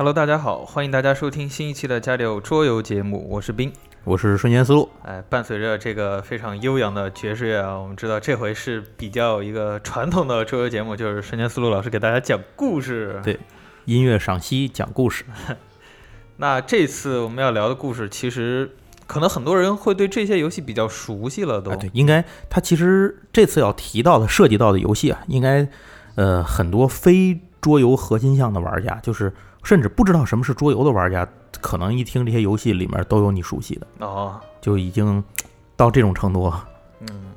Hello，大家好，欢迎大家收听新一期的家里有桌游节目，我是冰。我是瞬间思路，哎，伴随着这个非常悠扬的爵士乐啊，我们知道这回是比较一个传统的桌游节目，就是瞬间思路老师给大家讲故事。对音乐赏析讲故事，那这次我们要聊的故事，其实可能很多人会对这些游戏比较熟悉了，都。啊，对，应该它其实这次要提到的涉及到的游戏啊，应该呃很多非桌游核心项的玩家，就是甚至不知道什么是桌游的玩家，可能一听这些游戏里面都有你熟悉的，哦，就已经到这种程度。嗯，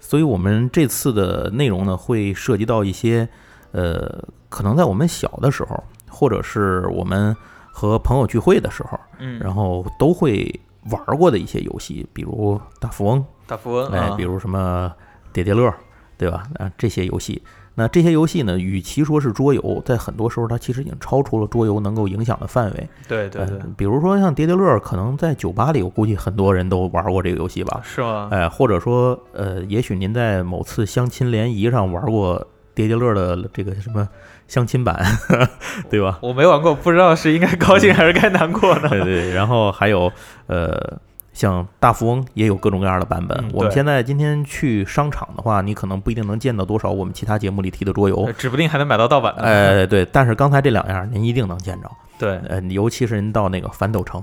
所以我们这次的内容呢，会涉及到一些呃，可能在我们小的时候，或者是我们和朋友聚会的时候，嗯，然后都会玩过的一些游戏，比如大富翁，大富翁哎啊，，比如什么叠叠乐，对吧？啊，这些游戏，那这些游戏呢，与其说是桌游，在很多时候它其实已经超出了桌游能够影响的范围。对对对呃，比如说像叠叠乐，可能在酒吧里，我估计很多人都玩过这个游戏吧。是吗？哎，或者说，呃，也许您在某次相亲联谊上玩过叠叠乐的这个什么相亲版，对吧？我没玩过，不知道是应该高兴还是该难过呢。对对，然后还有呃，像大富翁也有各种各样的版本。嗯我们现在今天去商场的话，你可能不一定能见到多少我们其他节目里提的桌游。指不定还能买到盗版的。呃，对，但是刚才这两样您一定能见着，对呃，尤其是您到那个反斗城，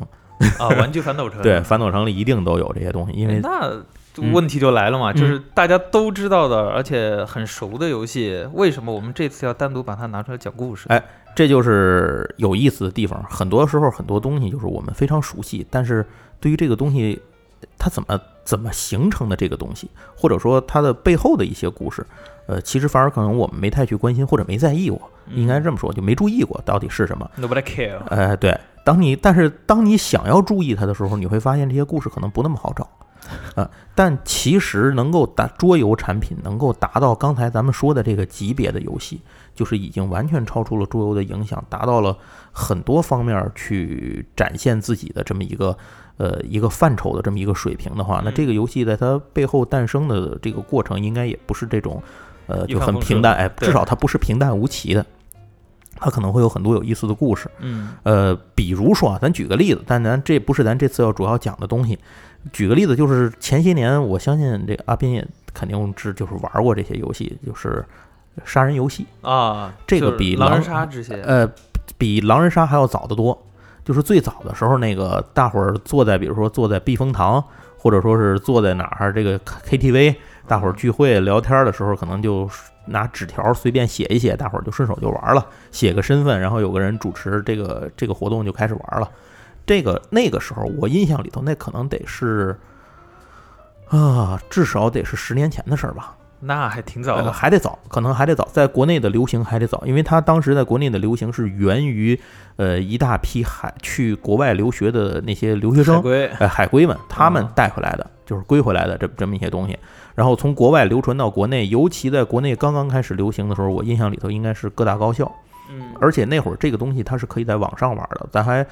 啊，玩具反斗城。对，反斗城里一定都有这些东西，因为哎那嗯问题就来了嘛，嗯就是大家都知道的，而且很熟的游戏，为什么我们这次要单独把它拿出来讲故事？哎这就是有意思的地方。很多时候很多东西就是我们非常熟悉，但是对于这个东西，它怎么怎么形成的这个东西，或者说它的背后的一些故事，呃，其实反而可能我们没太去关心或者没在意过，应该这么说，就没注意过到底是什么。Nobody care。哎，对，当你但是当你想要注意它的时候，你会发现这些故事可能不那么好找。呃，但其实能够达桌游产品能够达到刚才咱们说的这个级别的游戏，就是已经完全超出了桌游的影响，达到了很多方面去展现自己的这么一个呃一个范畴的这么一个水平的话，那嗯这个游戏在它背后诞生的这个过程，应该也不是这种呃就很平淡，哎，至少它不是平淡无奇的，它可能会有很多有意思的故事。嗯呃，比如说啊，咱举个例子，但咱这不是咱这次要主要讲的东西。举个例子，就是前些年，我相信这阿斌也肯定是就是玩过这些游戏，就是杀人游戏，啊，这个比狼人杀这些，呃，比狼人杀还要早得多。就是最早的时候，那个大伙儿坐在，比如说坐在避风塘，或者说是坐在哪儿这个 KTV，大伙儿聚会聊天的时候，可能就拿纸条随便写一写，大伙儿就顺手就玩了，写个身份，然后有个人主持这个这个活动就开始玩了。这个那个时候，我印象里头，那可能得是啊，至少得是十年前的事儿吧。那还挺早呃，的。还得早，可能还得早，在国内的流行还得早，因为它当时在国内的流行是源于呃一大批海去国外留学的那些留学生，海归呃海归们，他们嗯带回来的，就是归回来的这这么一些东西，然后从国外流传到国内，尤其在国内刚刚开始流行的时候，我印象里头应该是各大高校，嗯而且那会儿这个东西它是可以在网上玩的，咱还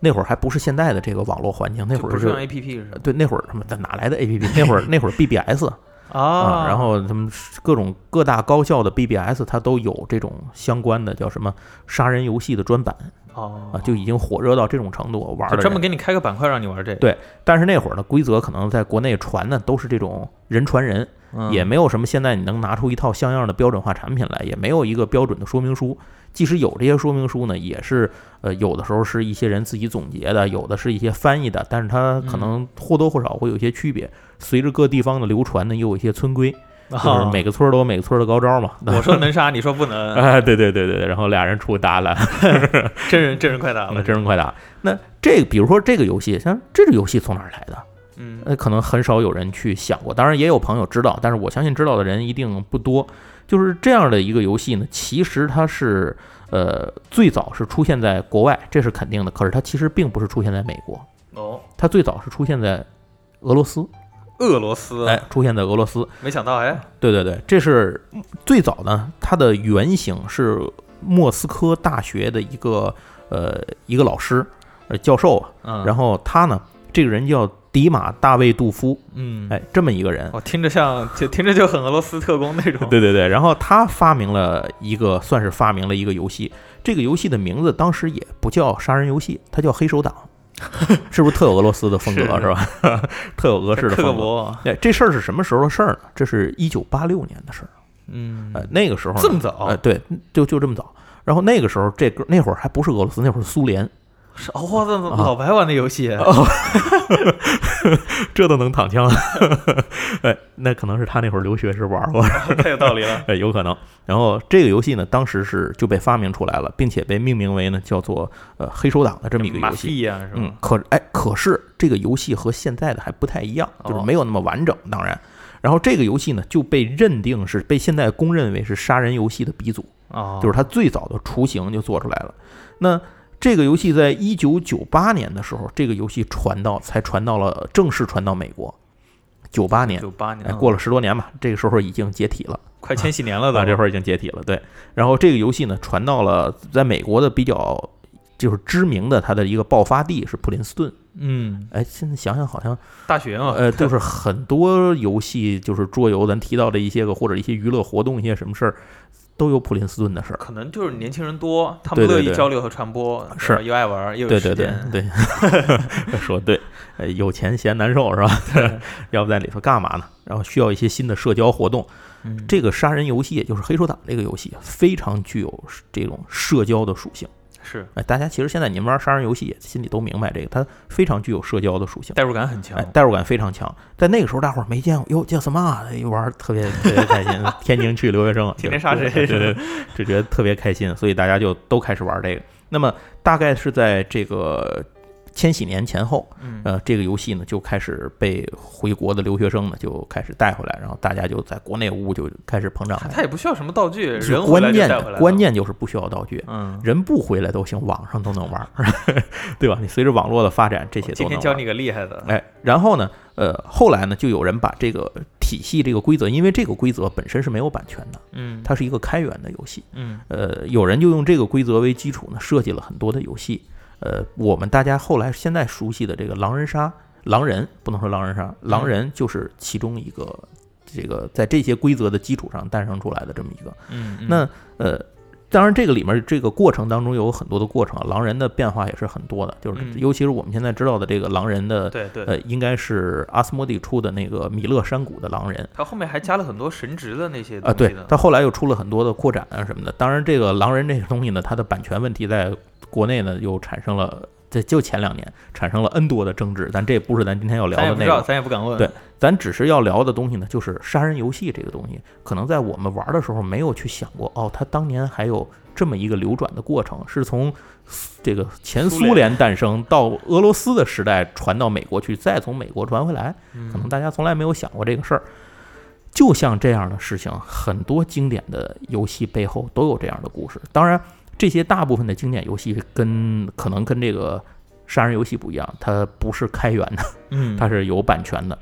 那会儿还不是现在的这个网络环境，那会儿用 A P P 是？对那会儿他妈哪来的 A P P？那会儿那会儿 B B S。啊，啊，然后他们各种各大高校的 BBS，它都有这种相关的叫什么杀人游戏的专版哦啊，就已经火热到这种程度，玩的人。就专门给你开个板块让你玩这个，对但是那会儿呢，规则可能在国内传的都是这种人传人，嗯也没有什么现在你能拿出一套像样的标准化产品来，也没有一个标准的说明书。即使有这些说明书呢，也是呃有的时候是一些人自己总结的，有的是一些翻译的，但是它可能或多或少会有一些区别。随着各地方的流传呢，又有一些村规，就是啊每个村儿都有每个村儿的高招嘛。我说能杀，你说不能，哎，对对对对对，然后俩人出去打了，真人真人快打了，真人快打。那这个，比如说这个游戏，像这个游戏从哪儿来的？嗯那，可能很少有人去想过，当然也有朋友知道，但是我相信知道的人一定不多。就是这样的一个游戏呢，其实它是呃最早是出现在国外，这是肯定的。可是它其实并不是出现在美国，哦，它最早是出现在俄罗斯，俄罗斯，哎，出现在俄罗斯。没想到哎，对对对，这是最早呢，它的原型是莫斯科大学的一个呃一个老师呃教授啊，嗯，然后他呢，这个人叫迪马大卫杜夫，嗯，哎，这么一个人。我听着像，就听着就很俄罗斯特工那种。对对对，然后他发明了一个，算是发明了一个游戏。这个游戏的名字当时也不叫杀人游戏，它叫黑手党，是不是特有俄罗斯的风格是是吧？特有俄式的风格。勃，对，这事儿是什么时候的事儿呢？这是一九八六年的事儿。嗯，呃，那个时候这么早哎，对，就就这么早。然后那个时候，这个那会儿还不是俄罗斯，那会儿是苏联，是哦，我操，啊老白玩的游戏，这都能躺枪。哎，那可能是他那会儿留学时玩过，太有道理了。哎，有可能。然后这个游戏呢，当时是就被发明出来了，并且被命名为呢叫做呃黑手党的这么一个游戏。屁呀，是嗯？，可哎，可是这个游戏和现在的还不太一样，就是哦没有那么完整。当然，然后这个游戏呢就被认定是被现在公认为是杀人游戏的鼻祖，哦，就是它最早的雏形就做出来了。那这个游戏在一九九八年的时候，这个游戏传到才传到了正式传到美国。九八年，九八年哎，过了十多年吧，这个时候已经解体了。快千禧年了啊，这会儿已经解体了，对。然后这个游戏呢，传到了在美国的比较就是知名的它的一个爆发地是普林斯顿。嗯，哎，现在想想好像大学嘛，呃，就是很多游戏就是桌游，咱提到的一些个或者一些娱乐活动一些什么事儿，都有普林斯顿的事儿。可能就是年轻人多，他们乐意对对对交流和传播，是又爱玩，又有对对对时间，对，说对，呃，有钱嫌难受是吧？要不在里头干嘛呢？然后需要一些新的社交活动。嗯，这个杀人游戏，也就是黑手党这个游戏，非常具有这种社交的属性。是哎，大家其实现在你们玩杀人游戏也心里都明白这个，它非常具有社交的属性，代入感很强哎，，代入感非常强。在那个时候，大伙儿没见过，哟，叫什么啊？一玩儿特别特别开心。天津去留学生，天天杀谁对对对，就觉得特别开心，所以大家就都开始玩这个。那么大概是在这个千禧年前后，嗯，呃，这个游戏呢就开始被回国的留学生呢就开始带回来，然后大家就在国内屋就开始膨胀它。也不需要什么道具，人回来关键就带回来关，键就是不需要道具，嗯，人不回来都行，网上都能玩儿，对吧？你随着网络的发展，这些都能玩。今天教你个厉害的，哎，然后呢，呃，后来呢，就有人把这个体系、这个规则，因为这个规则本身是没有版权的，嗯，它是一个开源的游戏。嗯呃，有人就用这个规则为基础呢，设计了很多的游戏。呃，我们大家后来现在熟悉的这个狼人杀，狼人不能说狼人杀，狼人就是其中一个，这个在这些规则的基础上诞生出来的这么一个。嗯，嗯那呃，当然这个里面这个过程当中有很多的过程啊，狼人的变化也是很多的，就是嗯尤其是我们现在知道的这个狼人的，对对，呃，应该是阿斯莫蒂出的那个米勒山谷的狼人。他后面还加了很多神职的那些啊，对他后来又出了很多的扩展啊什么的。当然，这个狼人这个东西呢，它的版权问题在国内呢又产生了，这就前两年产生了 N 多的争执，但这不是咱今天要聊的内容。咱也不敢问，对咱只是要聊的东西呢，就是杀人游戏这个东西，可能在我们玩的时候没有去想过，哦，它当年还有这么一个流转的过程，是从这个前苏联诞生到俄罗斯的时代传到美国去，再从美国传回来。嗯可能大家从来没有想过这个事儿。就像这样的事情，很多经典的游戏背后都有这样的故事。当然，这些大部分的经典游戏跟可能跟这个杀人游戏不一样，它不是开源的，嗯，它是有版权的。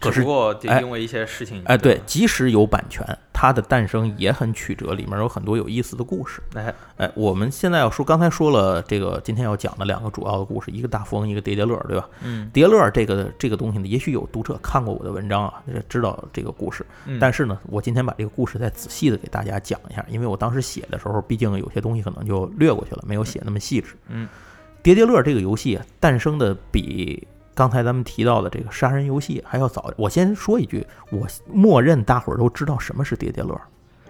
可是只不过就哎因为一些事情，哎，对，，即使有版权，它的诞生也很曲折，里面有很多有意思的故事。哎，哎，我们现在要说，刚才说了这个今天要讲的两个主要的故事，一个大富翁，一个叠叠乐，对吧？嗯，叠乐这个这个东西呢，也许有读者看过我的文章啊，知道这个故事。嗯但是呢，我今天把这个故事再仔细的给大家讲一下，因为我当时写的时候，毕竟有些东西可能就略过去了，没有写那么细致。嗯，叠叠乐这个游戏啊，诞生的比刚才咱们提到的这个杀人游戏还要早。我先说一句，我默认大伙儿都知道什么是叠叠乐。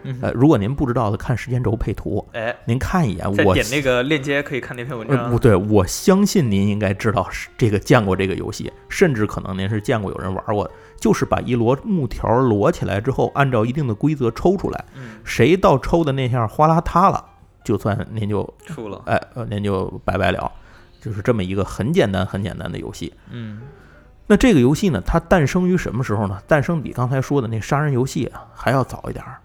嗯呃，如果您不知道的，看时间轴配图，哎，您看一眼，我点那个链接可以看那篇文呃，章不，对，我相信您应该知道是这个见过这个游戏，甚至可能您是见过有人玩过的，就是把一摞木条摞起来之后，按照一定的规则抽出来，嗯，谁到抽的那下哗啦塌了，就算您就输了，哎呃您就拜拜了，就是这么一个很简单很简单的游戏。嗯那这个游戏呢，它诞生于什么时候呢？诞生比刚才说的那杀人游戏啊还要早一点儿，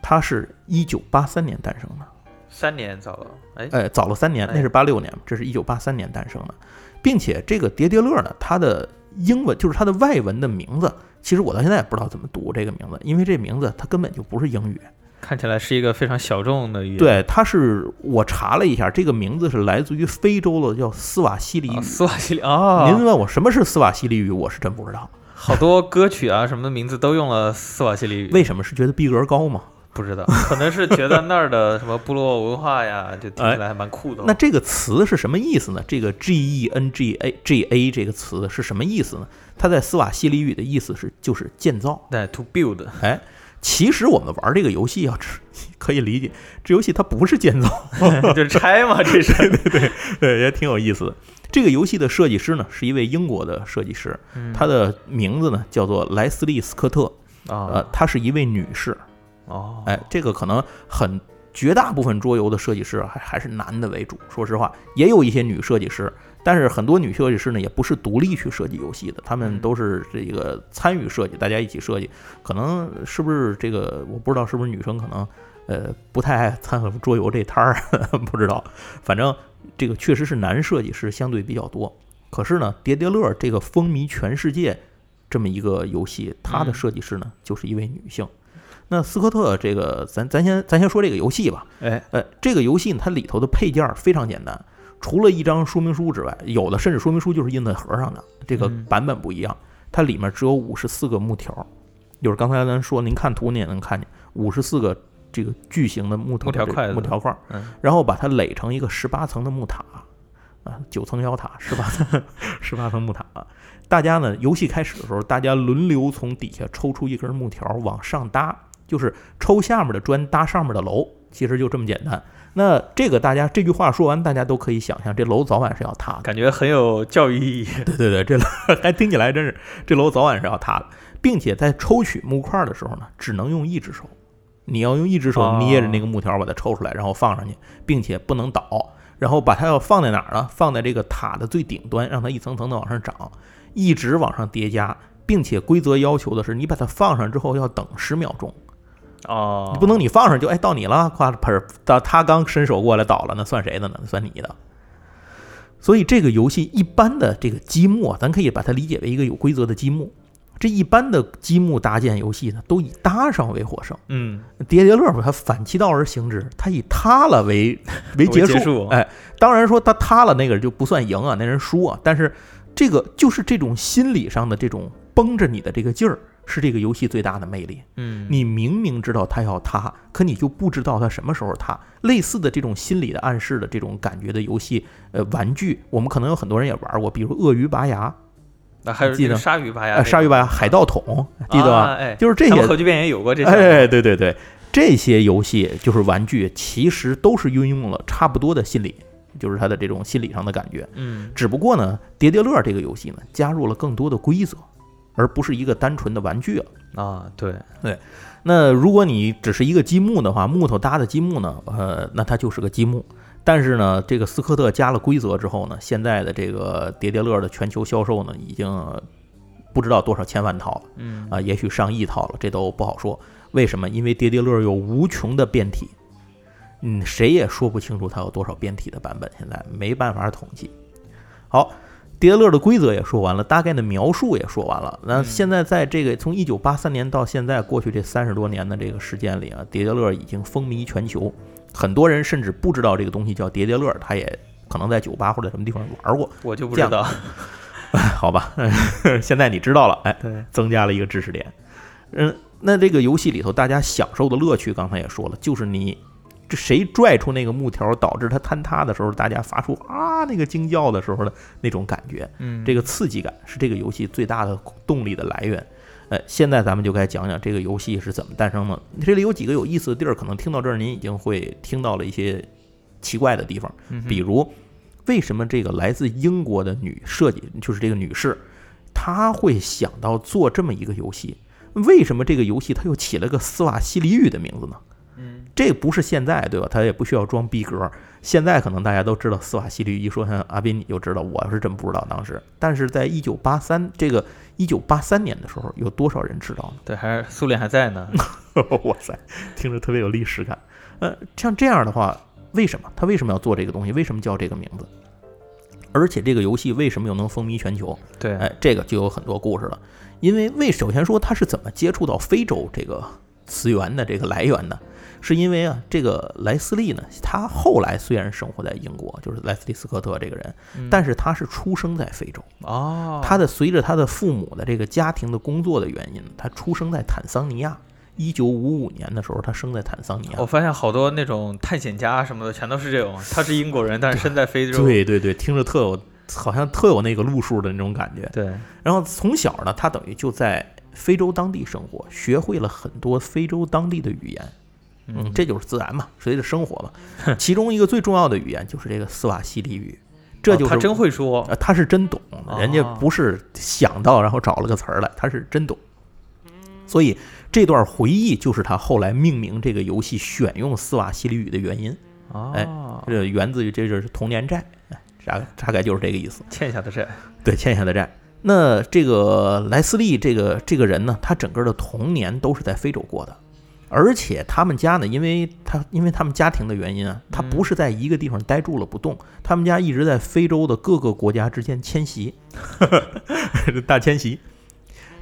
它是一九八三年诞生的。三年早了，哎，哎，早了三年，那是八六年，这是一九八三年诞生的，并且这个叠叠乐呢，它的英文就是它的外文的名字，其实我到现在也不知道怎么读这个名字，因为这名字它根本就不是英语，看起来是一个非常小众的语言。对，它是我查了一下，这个名字是来自于非洲的，叫斯瓦西里。斯瓦西里啊，您问我什么是斯瓦西里语，我是真不知道。好多歌曲啊什么的名字都用了斯瓦西里语，为什么是觉得逼格高吗？不知道，可能是觉得那儿的什么部落文化呀，就听起来还蛮酷的。那这个词是什么意思呢？这个 G E N G A G A 这个词是什么意思呢？它在斯瓦西里语的意思是就是建造。对，to build，哎，其实我们玩这个游戏啊，这可以理解，这游戏它不是建造，就是拆嘛，这是。对对对，也挺有意思的。这个游戏的设计师呢，是一位英国的设计师，嗯她的名字呢叫做莱斯利·斯科特，呃啊，她是一位女士。哦，哎，这个可能很绝大部分桌游的设计师啊还还是男的为主。说实话，也有一些女设计师，但是很多女设计师呢也不是独立去设计游戏的，他们都是这个参与设计，大家一起设计。可能是不是这个我不知道，是不是女生可能呃不太爱掺和桌游这摊儿，不知道。反正这个确实是男设计师相对比较多。可是呢，叠叠乐这个风靡全世界这么一个游戏，它的嗯设计师呢就是一位女性。那斯科特这个，咱咱先咱先说这个游戏吧。哎，呃，这个游戏它里头的配件儿非常简单，除了一张说明书之外，有的甚至说明书就是印在盒上的，这个嗯版本不一样。它里面只有五十四个木条，就是刚才咱说，您看图您也能看见，五十四个这个巨型的木头木条块木条块然后把它垒成一个十八层的木塔，啊，九层小塔，十八层十八层木塔。大家呢，游戏开始的时候，大家轮流从底下抽出一根木条往上搭，就是抽下面的砖搭上面的楼，其实就这么简单。那这个大家这句话说完，大家都可以想象，这楼早晚是要塌的。感觉很有教育意义。对对对，这楼 还听起来真是，这楼早晚是要塌的，并且在抽取木块的时候呢，只能用一只手，你要用一只手哦捏着那个木条把它抽出来，然后放上去，并且不能倒，然后把它要放在哪儿呢？放在这个塔的最顶端，让它一层层的往上涨，一直往上叠加，并且规则要求的是，你把它放上之后要等十秒钟，哦你，不能你放上就哎到你了，夸喷儿到他刚伸手过来倒了，那算谁的呢？算你的。所以这个游戏一般的这个积木啊，咱可以把它理解为一个有规则的积木。这一般的积木搭建游戏呢，都以搭上为获胜。嗯，叠叠乐吧，它反其道而行之，它以塌了为 为结束。为结束哎，当然说他塌了那个人就不算赢啊，那人输啊。但是这个就是这种心理上的这种绷着你的这个劲儿，是这个游戏最大的魅力。嗯，你明明知道它要塌，可你就不知道它什么时候塌。类似的这种心理的暗示的这种感觉的游戏，呃，玩具，我们可能有很多人也玩过，比如鳄鱼拔牙、那还有记得这个鲨鱼拔牙鲨鱼拔牙、海盗桶，记得吧？啊哎，就是这些核聚变也有过这些。哎，对对对，这些游戏就是玩具，其实都是运用了差不多的心理，就是它的这种心理上的感觉。嗯，只不过呢，叠叠乐这个游戏呢，加入了更多的规则，而不是一个单纯的玩具了。啊，对对，那如果你只是一个积木的话，木头搭的积木呢，呃，那它就是个积木。但是呢，这个斯科特加了规则之后呢，现在的这个叠叠乐的全球销售呢，已经呃不知道多少千万套了。嗯啊，也许上亿套了，这都不好说。为什么？因为叠叠乐有无穷的变体，嗯，谁也说不清楚它有多少变体的版本，现在没办法统计。好，叠叠乐的规则也说完了，大概的描述也说完了。那嗯现在在这个从一九八三年到现在过去这三十多年的这个时间里啊，叠叠乐已经风靡全球，很多人甚至不知道这个东西叫叠叠乐，他也可能在酒吧或者什么地方玩过。我就不知道。好吧，现在你知道了，哎，对，增加了一个知识点。嗯，那这个游戏里头大家享受的乐趣，刚才也说了，就是你这谁拽出那个木条，导致它坍塌的时候，大家发出啊那个惊叫的时候的那种感觉，嗯，这个刺激感是这个游戏最大的动力的来源。呃，现在咱们就该讲讲这个游戏是怎么诞生的。这里有几个有意思的地儿，可能听到这儿您已经会听到了一些奇怪的地方。比如，为什么这个来自英国的女设计，就是这个女士，她会想到做这么一个游戏？为什么这个游戏它又起了个斯瓦西里语的名字呢？嗯，这不是现在对吧？他也不需要装逼格。现在可能大家都知道斯瓦西里，一说像阿斌你就知道，我是真不知道当时。但是在一九八三这个一九八三年的时候，有多少人知道呢？对，还是苏联还在呢。哇塞，听着特别有历史感。呃，像这样的话，为什么他为什么要做这个东西？为什么叫这个名字？而且这个游戏为什么又能风靡全球？对，哎，这个就有很多故事了。因为为首先说他是怎么接触到非洲这个词源的这个来源呢。是因为啊，这个莱斯利呢，他后来虽然生活在英国，就是莱斯利斯科特这个人，嗯但是他是出生在非洲。哦，他的随着他的父母的这个家庭的工作的原因，他出生在坦桑尼亚。一九五五年的时候，他生在坦桑尼亚。我发现好多那种探险家什么的，全都是这种，他是英国人，但是身在非洲。对对对，听着特有，好像特有那个路数的那种感觉。对，然后从小呢，他等于就在非洲当地生活，学会了很多非洲当地的语言。嗯，这就是自然嘛，随着生活嘛。其中一个最重要的语言就是这个斯瓦西里语，这就是、哦他真会说。呃，他是真懂，人家哦不是想到然后找了个词儿来，他是真懂。所以这段回忆就是他后来命名这个游戏选用斯瓦西里语的原因。哎哦，这源自于这就是童年债，哎大大概就是这个意思。欠下的债。对，欠下的债。那这个莱斯利这个这个人呢，他整个的童年都是在非洲过的，而且他们家呢，因为他因为他们家庭的原因啊，他不是在一个地方待住了不动，他们家一直在非洲的各个国家之间迁徙，大迁徙。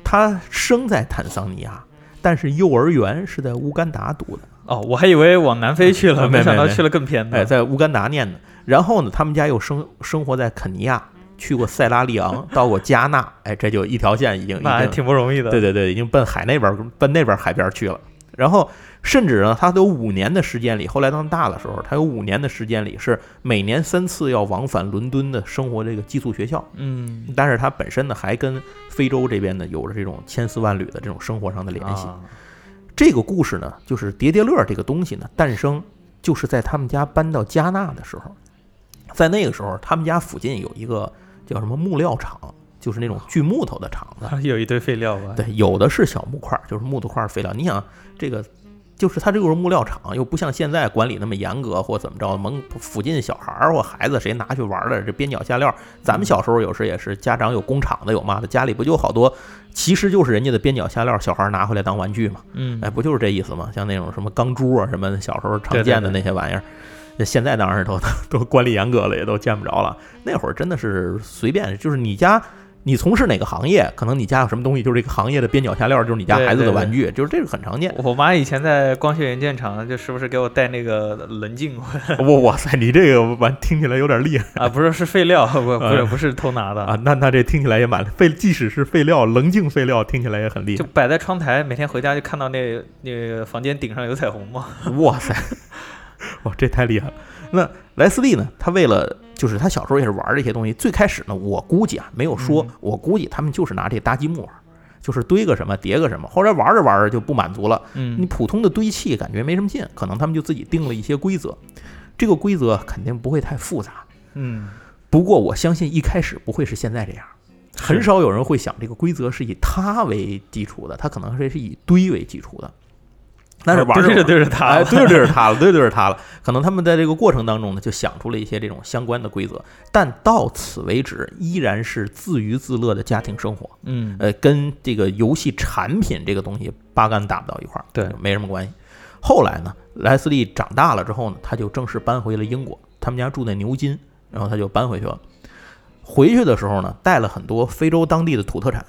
他生在坦桑尼亚，但是幼儿园是在乌干达读的。哦，我还以为往南非去了，没想到去了更偏的。哎，在乌干达念的。然后呢，他们家又生生活在肯尼亚，去过塞拉利昂，到过加纳，哎，这就一条线已经已那还挺不容易的。对对对，已经奔海那边儿奔那边儿海边儿去了。然后甚至呢，他都有五年的时间里，后来当大的时候，他有五年的时间里是每年三次要往返伦敦的生活这个寄宿学校。嗯，但是他本身呢，还跟非洲这边呢有着这种千丝万缕的这种生活上的联系。啊这个故事呢，就是叠叠乐这个东西呢，诞生就是在他们家搬到加纳的时候，在那个时候，他们家附近有一个叫什么木料厂，就是那种锯木头的厂子。还 有一堆废料吧？对，有的是小木块儿，就是木头块儿废料。你想这个。就是它这个是木料厂，又不像现在管理那么严格，或怎么着，门附近小孩儿或孩子谁拿去玩儿的，这边角下料。咱们小时候有时也是，家长有工厂的，有嘛的，家里不就好多，其实就是人家的边角下料，小孩儿拿回来当玩具嘛。嗯，哎，不就是这意思吗？像那种什么钢珠啊，什么小时候常见的那些玩意儿，那现在当然都 都管理严格了，也都见不着了。那会儿真的是随便，就是你家你从事哪个行业，可能你家有什么东西，就是这个行业的边角下料，就是你家孩子的玩具，就是这个很常见。我妈以前在光学元件厂，就时不时给我带那个棱镜哇哇塞，你这个玩听起来有点厉害啊，不是是废料，不不是不是偷拿的啊。那那这听起来也蛮废，即使是废料，棱镜废料听起来也很厉害。就摆在窗台，每天回家就看到那那个房间顶上有彩虹嘛。哇塞，哇，这太厉害了。那莱斯利呢？他为了就是他小时候也是玩这些东西。最开始呢，我估计啊，没有说，嗯我估计他们就是拿这搭积木玩，就是堆个什么叠个什么。后来玩着玩着就不满足了，你嗯普通的堆砌感觉没什么劲，可能他们就自己定了一些规则。这个规则肯定不会太复杂，嗯，不过我相信一开始不会是现在这样，很少有人会想这个规则是以它为基础的，它可能是是以堆为基础的。但是玩着对着玩着对对着对着它了，对着对着他了。可能他们在这个过程当中呢，就想出了一些这种相关的规则，但到此为止，依然是自娱自乐的家庭生活。嗯呃，跟这个游戏产品这个东西八竿打不到一块儿，对没什么关系。后来呢，莱斯利长大了之后呢，他就正式搬回了英国，他们家住在牛津，然后他就搬回去了。回去的时候呢，带了很多非洲当地的土特产。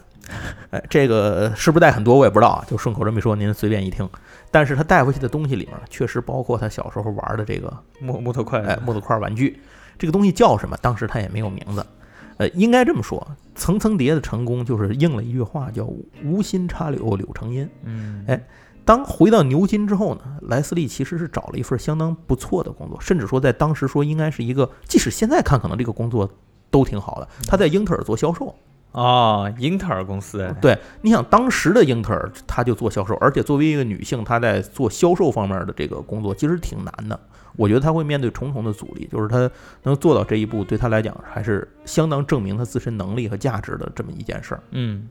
哎，这个是不是带很多我也不知道啊，就顺口这么一说，您随便一听。但是他带回去的东西里面，确实包括他小时候玩的这个木木头块，哎木头块玩具。这个东西叫什么？当时他也没有名字。呃，应该这么说，层层叠的成功就是应了一句话，叫“无心插柳柳成荫嗯，哎”。当回到牛津之后呢，莱斯利其实是找了一份相当不错的工作，甚至说在当时说应该是一个，即使现在看可能这个工作都挺好的。他在英特尔做销售，哦，英特尔公司，哎对，你想当时的英特尔，他就做销售，而且作为一个女性，她在做销售方面的这个工作，其实挺难的。我觉得她会面对重重的阻力，就是她能做到这一步，对她来讲还是相当证明她自身能力和价值的这么一件事儿。嗯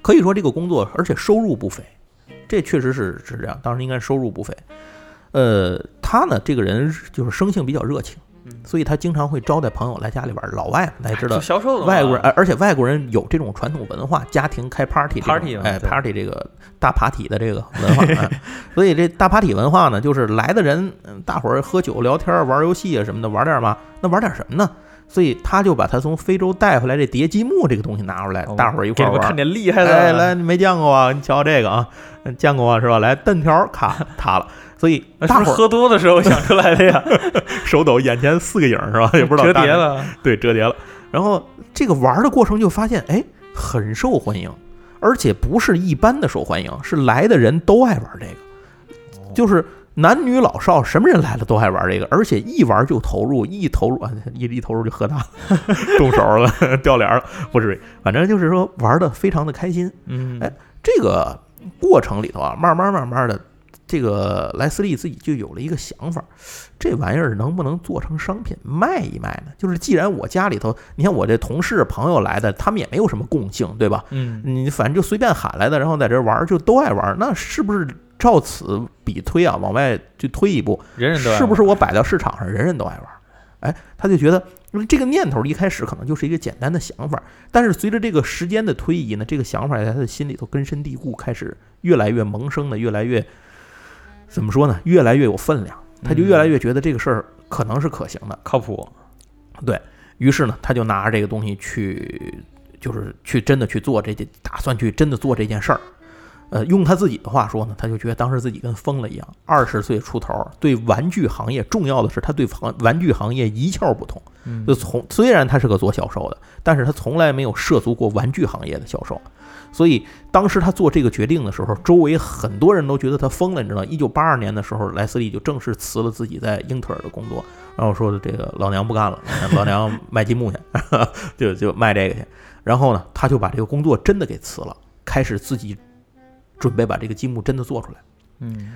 可以说这个工作，而且收入不菲，这确实是是这样，当时应该收入不菲。呃，她呢这个人就是生性比较热情，嗯所以他经常会招待朋友来家里玩儿。老外大家知道做，销售外国人，而而且外国人有这种传统文化，家庭开 party 哎 party 这个大 party 的这个文化，哎 所以这大 party 文化呢，就是来的人，嗯大伙儿喝酒聊天、玩游戏啊什么的，玩点嘛，那玩点什么呢？所以他就把他从非洲带回来这叠积木这个东西拿出来，大伙儿一块玩。看点厉害的，哎，来，你没见过啊？你瞧这个啊，见过啊，是吧？来，蹬条，咔，塌了。所以大伙儿喝多的时候想出来的呀，手抖，眼前四个影是吧？也不知道折叠了，对，折叠了。然后这个玩的过程就发现，哎，很受欢迎，而且不是一般的受欢迎，是来的人都爱玩这个，就是男女老少什么人来了都爱玩这个，而且一玩就投入，一投入啊，一一投入就喝大，动手了，掉脸了，不至于，反正就是说玩的非常的开心。嗯，哎，这个过程里头啊，慢慢慢慢的。这个莱斯利自己就有了一个想法，这玩意儿能不能做成商品卖一卖呢？就是既然我家里头，你看我这同事朋友来的，他们也没有什么共性，对吧？嗯，你反正就随便喊来的，然后在这玩就都爱玩，那是不是照此比推啊？往外就推一步，人人都是不是我摆到市场上，人人都爱玩？哎，他就觉得这个念头一开始可能就是一个简单的想法，但是随着这个时间的推移呢，这个想法在他的心里头根深蒂固，开始越来越萌生的，越来越。怎么说呢？越来越有分量，他就越来越觉得这个事儿可能是可行的、靠谱。对于是呢，他就拿着这个东西去，就是去真的去做这件，打算去真的做这件事儿。呃，用他自己的话说呢，他就觉得当时自己跟疯了一样。二十岁出头，对玩具行业重要的是他对玩玩具行业一窍不通。就从虽然他是个做销售的，但是他从来没有涉足过玩具行业的销售。所以当时他做这个决定的时候，周围很多人都觉得他疯了，你知道？一九八二年的时候，莱斯利就正式辞了自己在英特尔的工作，然后说的这个老娘不干了，老娘卖积木去，就就卖这个去。然后呢，他就把这个工作真的给辞了，开始自己准备把这个积木真的做出来。嗯，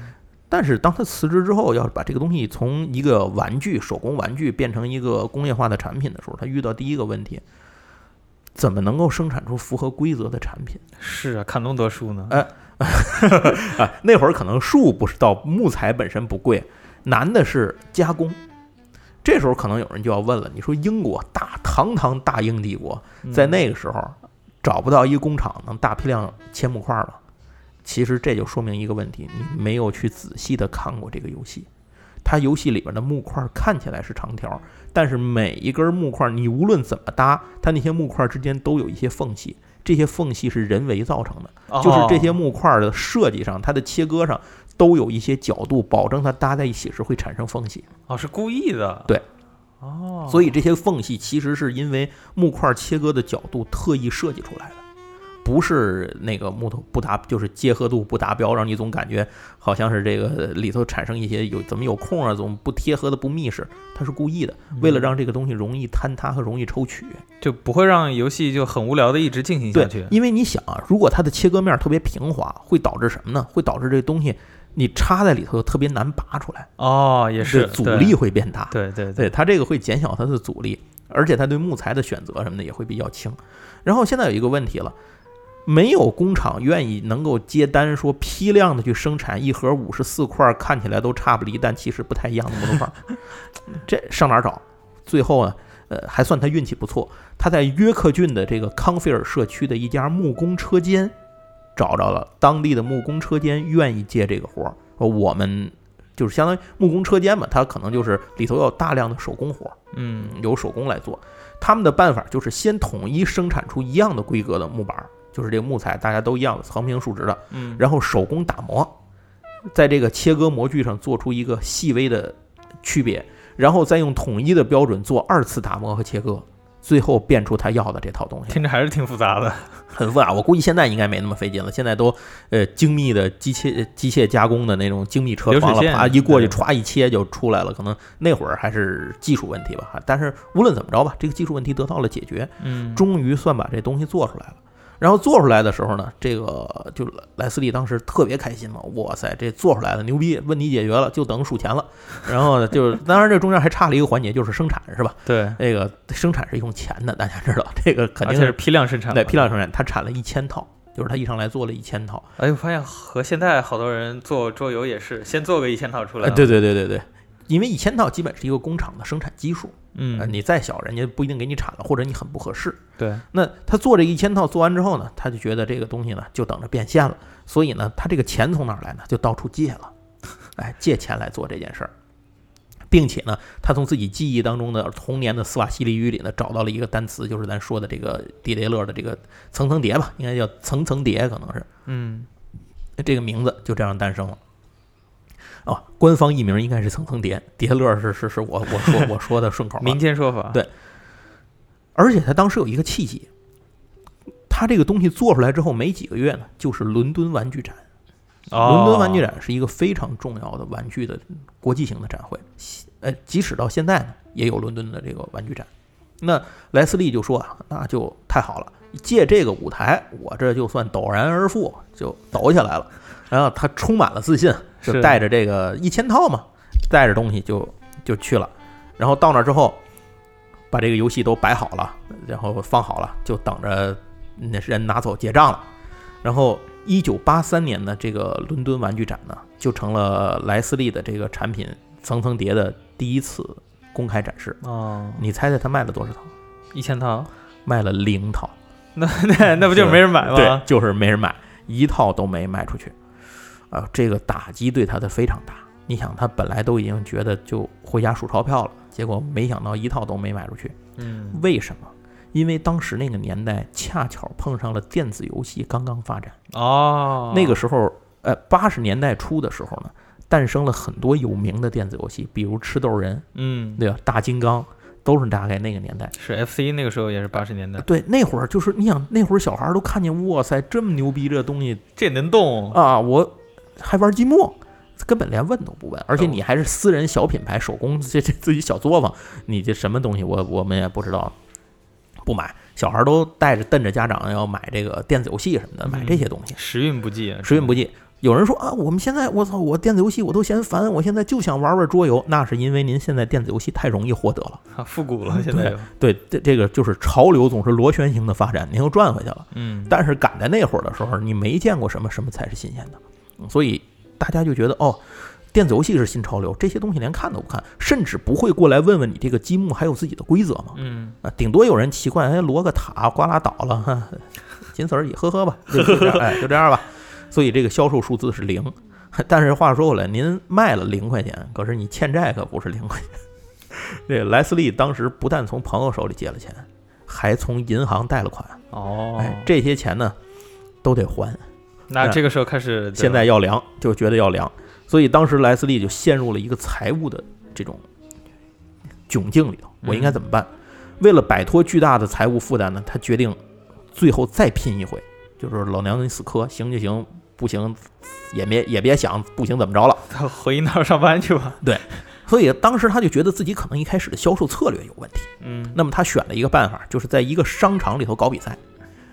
但是当他辞职之后，要把这个东西从一个玩具、手工玩具变成一个工业化的产品的时候，他遇到第一个问题。怎么能够生产出符合规则的产品？是啊，砍那么多树呢？哎，啊，那会儿可能树不是到木材本身不贵，难的是加工。这时候可能有人就要问了：你说英国大堂堂大英帝国，在那个时候找不到一个工厂能大批量切木块吗？其实这就说明一个问题：你没有去仔细的看过这个游戏。它游戏里边的木块看起来是长条，但是每一根木块，你无论怎么搭，它那些木块之间都有一些缝隙，这些缝隙是人为造成的，就是这些木块的设计上，它的切割上都有一些角度，保证它搭在一起时会产生缝隙。哦，是故意的。对，哦，所以这些缝隙其实是因为木块切割的角度特意设计出来的。不是那个木头不达，就是结合度不达标，让你总感觉好像是这个里头产生一些有怎么有空啊，总不贴合的不密实，它是故意的，为了让这个东西容易坍塌和容易抽取，就不会让游戏就很无聊的一直进行下去。因为你想啊，如果它的切割面特别平滑，会导致什么呢？会导致这东西你插在里头特别难拔出来。哦，也是阻力会变大。对对对，它这个会减小它的阻力，而且它对木材的选择什么的也会比较轻。然后现在有一个问题了。没有工厂愿意能够接单，说批量的去生产一盒五十四块，看起来都差不离，但其实不太一样的木头块。这上哪儿找？最后呢，呃，还算他运气不错，他在约克郡的这个康菲尔社区的一家木工车间找着了当地的木工车间，愿意接这个活儿。说我们就是相当于木工车间嘛，它可能就是里头有大量的手工活儿，嗯，由手工来做。他们的办法就是先统一生产出一样的规格的木板。就是这个木材大家都一样的横平竖直的，嗯，然后手工打磨，在这个切割模具上做出一个细微的区别，然后再用统一的标准做二次打磨和切割，最后变出他要的这套东西。听着还是挺复杂的，很复杂。我估计现在应该没那么费劲了，现在都呃精密的机械机械加工的那种精密车床了，啪一过去歘一切就出来了。可能那会儿还是技术问题吧，但是无论怎么着吧，这个技术问题得到了解决，嗯，终于算把这东西做出来了。然后做出来的时候呢，这个就莱斯利当时特别开心嘛，哇塞，这做出来了，牛逼，问题解决了，就等数钱了。然后呢，就是当然这中间还差了一个环节，就是生产，是吧？对，那个生产是用钱的，大家知道，这个肯定是批量生产。对，批量生产，他产了一千套，就是他一上来做了一千套。哎，我发现和现在好多人做桌游也是，先做个一千套出来。对对对对对。因为一千套基本是一个工厂的生产基数，嗯，你再小，人家不一定给你产了，或者你很不合适。对，那他做这一千套做完之后呢，他就觉得这个东西呢就等着变现了，所以呢，他这个钱从哪儿来呢？就到处借了，哎，借钱来做这件事儿。并且呢，他从自己记忆当中的童年的斯瓦西里语里呢，找到了一个单词，就是咱说的这个迪雷勒的这个层层叠吧，应该叫层层叠，可能是嗯，这个名字就这样诞生了。哦，官方译名应该是层层叠，叠乐是是是我我说我说的顺口啊。民间说法，对而且他当时有一个契机，他这个东西做出来之后没几个月呢，就是伦敦玩具展。哦，伦敦玩具展是一个非常重要的玩具的国际型的展会，呃，即使到现在呢，也有伦敦的这个玩具展。那莱斯利就说啊，那就太好了，借这个舞台，我这就算陡然而富，就抖起来了。然后他充满了自信，就是带着这个一千套嘛，带着东西就就去了。然后到那之后，把这个游戏都摆好了，然后放好了，就等着那人拿走结账了。然后，一九八三年的这个伦敦玩具展呢，就成了莱斯利的这个产品层层叠的第一次公开展示。哦，你猜猜他卖了多少套？一千套，卖了零套。那那那不就没人买吗对？，就是没人买，一套都没卖出去。啊，这个打击对他的非常大。你想，他本来都已经觉得就回家数钞票了，结果没想到一套都没卖出去。嗯，为什么？因为当时那个年代恰巧碰上了电子游戏刚刚发展。哦，那个时候，呃，八十年代初的时候呢，诞生了很多有名的电子游戏，比如吃豆人，嗯，对吧？大金刚，都是大概那个年代。是 FC 那个时候也是八十年代，对，那会儿就是你想，那会儿小孩儿都看见，哇塞，这么牛逼这东西这能动，啊！我还玩积木，根本连问都不问，而且你还是私人小品牌手工，这这自己小作坊，你这什么东西我我们也不知道，不买。小孩儿都带着瞪着家长要买这个电子游戏什么的，买这些东西。时运不济啊，时运不济。有人说啊，我们现在我操，我电子游戏我都嫌烦，我现在就想玩玩桌游。那是因为您现在电子游戏太容易获得了。啊复古了，现在又，对，这这个就是潮流总是螺旋形的发展，您又转回去了。嗯，但是赶在那会儿的时候，你没见过什么什么才是新鲜的，嗯所以大家就觉得哦，电子游戏是新潮流，这些东西连看都不看，甚至不会过来问问你这个积木还有自己的规则吗？嗯，啊，顶多有人奇怪，哎，摞个塔，呱啦倒了，哈，仅此而已，呵呵吧，就 就这样，哎，就这样吧。所以这个销售数字是零，但是话说回来，您卖了零块钱，可是你欠债可不是零块钱。这莱斯利当时不但从朋友手里借了钱，还从银行贷了款，哦，哎，这些钱呢都得还，那这个时候开始，现在要凉，就觉得要凉，所以当时莱斯利就陷入了一个财务的这种窘境里头。我应该怎么办？为了摆脱巨大的财务负担呢，他决定最后再拼一回，就是老娘你死磕，行就行，不行也别也别想不行怎么着了。他 回那儿上班去吧，对所以当时他就觉得自己可能一开始的销售策略有问题。嗯，那么他选了一个办法，就是在一个商场里头搞比赛，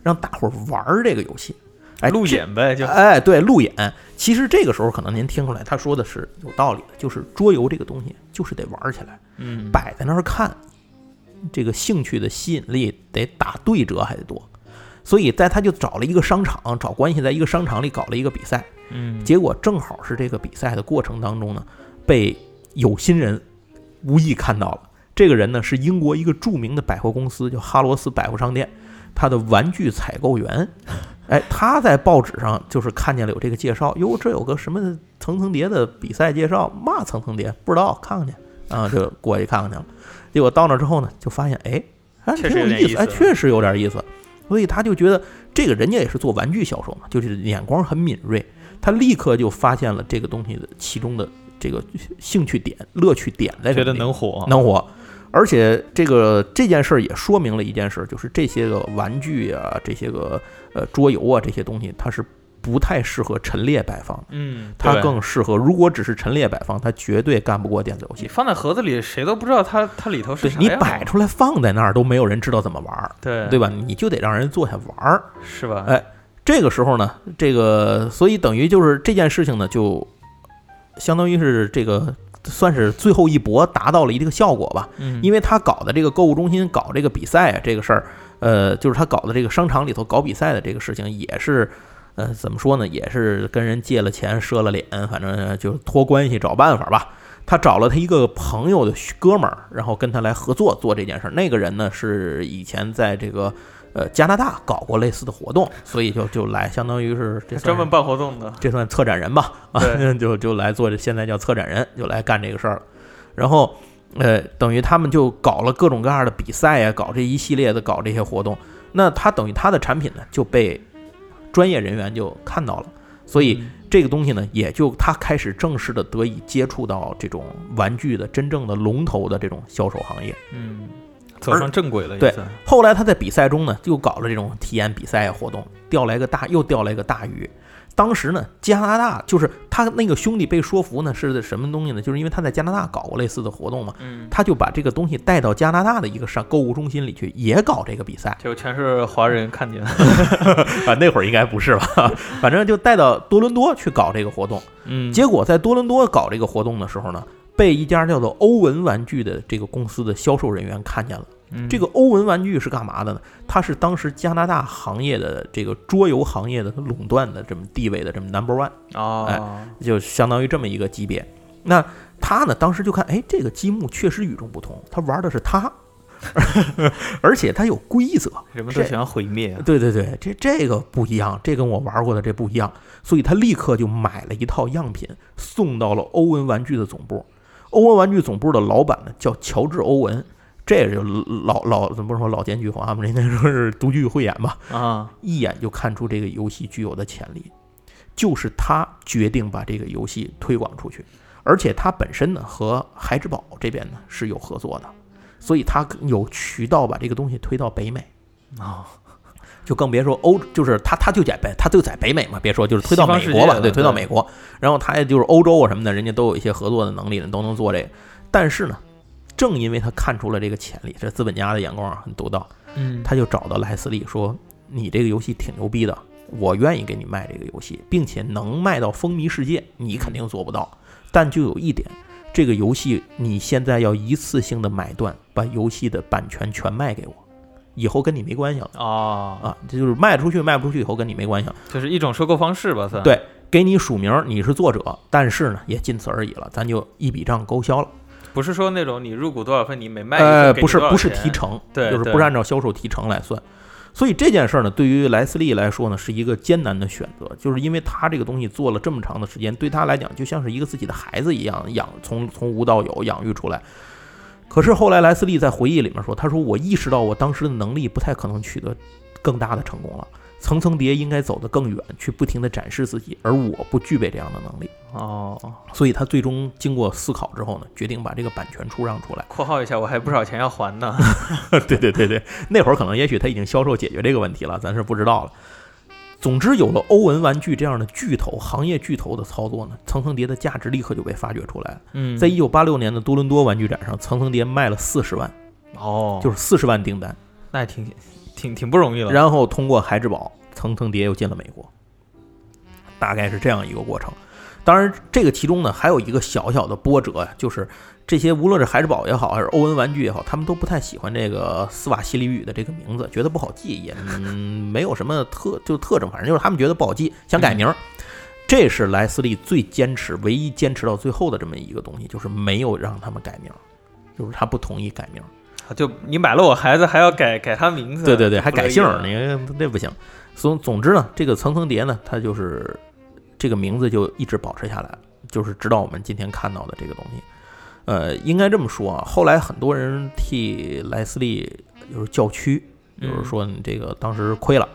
让大伙儿玩这个游戏。哎，路演呗，就哎，对，路演。其实这个时候可能您听出来，他说的是有道理的，就是桌游这个东西就是得玩起来，嗯，摆在那儿看，这个兴趣的吸引力得打对折还得多。所以在他就找了一个商场，找关系，在一个商场里搞了一个比赛。嗯，结果正好是这个比赛的过程当中呢，被有心人无意看到了。这个人呢是英国一个著名的百货公司，叫哈罗斯百货商店，他的玩具采购员。哎，他在报纸上就是看见了有这个介绍，哟，这有个什么层层叠的比赛介绍，嘛层层叠不知道，看看去啊，就过去看看去了。结果到那之后呢，就发现哎，还确挺有意思，哎，确实有点意思。所以他就觉得这个人家也是做玩具销售嘛，就是眼光很敏锐，他立刻就发现了这个东西的其中的这个兴趣点、乐趣点在这里觉得，能火，能火。而且这个这件事儿也说明了一件事，就是这些个玩具啊，这些个呃桌游啊，这些东西它是不太适合陈列摆放的，嗯，它更适合如果只是陈列摆放，它绝对干不过电子游戏。放在盒子里，谁都不知道它它里头是啥你摆出来放在那儿都没有人知道怎么玩儿，对对吧？你就得让人坐下玩儿。是吧？哎这个时候呢，这个所以等于就是这件事情呢，就相当于是这个算是最后一搏达到了一个效果吧。嗯，因为他搞的这个购物中心搞这个比赛啊，这个事儿，呃，就是他搞的这个商场里头搞比赛的这个事情，也是，呃，怎么说呢，也是跟人借了钱，赊了脸，反正就是托关系找办法吧。他找了他一个朋友的哥们儿，然后跟他来合作做这件事儿。那个人呢是以前在这个呃加拿大搞过类似的活动，所以就就来，相当于是这专门办活动的，这算策展人吧？啊，就就来做这，现在叫策展人，就来干这个事儿了。然后呃，等于他们就搞了各种各样的比赛呀，搞这一系列的搞这些活动。那他等于他的产品呢就被专业人员就看到了，所以嗯这个东西呢，也就他开始正式的得以接触到这种玩具的真正的龙头的这种销售行业。嗯，走上正轨了，对后来他在比赛中呢，又搞了这种体验比赛活动，钓来个大，又钓来个大鱼。当时呢，加拿大就是他那个兄弟被说服呢，是什么东西呢？就是因为他在加拿大搞过类似的活动嘛，嗯，他就把这个东西带到加拿大的一个上购物中心里去，也搞这个比赛。就全是华人看见了，啊，那会儿应该不是吧？反正就带到多伦多去搞这个活动。嗯，结果在多伦多搞这个活动的时候呢，被一家叫做欧文玩具的这个公司的销售人员看见了。嗯这个欧文玩具是干嘛的呢？它是当时加拿大行业的这个桌游行业的垄断的这么地位的这么 number one，哦，就相当于这么一个级别。那他呢，当时就看，哎，这个积木确实与众不同，他玩的是他，而且他有规则。这人们都喜欢毁灭啊，对对对，这这个不一样，这跟我玩过的这不一样，所以他立刻就买了一套样品送到了欧文玩具的总部。欧文玩具总部的老板呢叫乔治·欧文，这也就老老怎么说老奸巨猾嘛，人家说是独具慧眼吧，啊，一眼就看出这个游戏具有的潜力，就是他决定把这个游戏推广出去，而且他本身呢和孩之宝这边呢是有合作的，所以他有渠道把这个东西推到北美。啊，就更别说欧，就是他他就在北，他就在北美嘛，别说就是推到美国吧，对，推到美国，然后他也就是欧洲啊什么的，人家都有一些合作的能力，都能做这个。但是呢，正因为他看出了这个潜力，这资本家的眼光啊很独到，嗯，他就找到莱斯利说：“你这个游戏挺牛逼的，我愿意给你卖这个游戏，并且能卖到风靡世界，你肯定做不到。但就有一点，这个游戏你现在要一次性的买断，把游戏的版权全卖给我，以后跟你没关系了。”哦，啊，这就是卖出去卖不出去以后跟你没关系了。就是一种收购方式吧，算，对，给你署名你是作者，但是呢也仅此而已了，咱就一笔账勾销了。不是说那种你入股多少份，你每卖一呃，份给你不是不是提成，对对就是不是按照销售提成来算。所以这件事儿呢，对于莱斯利来说呢，是一个艰难的选择，就是因为他这个东西做了这么长的时间，对他来讲就像是一个自己的孩子一样养，从从无到有养育出来。可是后来莱斯利在回忆里面说，他说我意识到我当时的能力不太可能取得更大的成功了，层层叠应该走得更远，去不停地展示自己，而我不具备这样的能力。哦，所以他最终经过思考之后呢，决定把这个版权出让出来。括号一下，我还不少钱要还呢，对对对对，那会儿可能也许他已经销售解决这个问题了，咱是不知道了。总之，有了欧文玩具这样的巨头、行业巨头的操作呢，层层叠的价值立刻就被发掘出来了。嗯，在一九八六年的多伦多玩具展上，层层叠卖了四十万，哦，就是四十万订单，那也挺挺挺不容易了，然后通过孩之宝，层层叠又进了美国，大概是这样一个过程。当然，这个其中呢还有一个小小的波折呀，就是这些无论是孩之宝也好，还是欧文玩具也好，他们都不太喜欢这个斯瓦西里语的这个名字，觉得不好记，也、嗯、没有什么特就特征，反正就是他们觉得不好记，想改名儿。这是莱斯利最坚持、唯一坚持到最后的这么一个东西，就是没有让他们改名儿，就是他不同意改名儿。就你买了我孩子还要改改他名字，对对对，还改姓儿，你看这不行。总总之呢，这个层层叠呢，它就是这个名字就一直保持下来，就是直到我们今天看到的这个东西。呃，应该这么说啊，后来很多人替莱斯利就是叫屈，嗯就是说你这个当时亏了。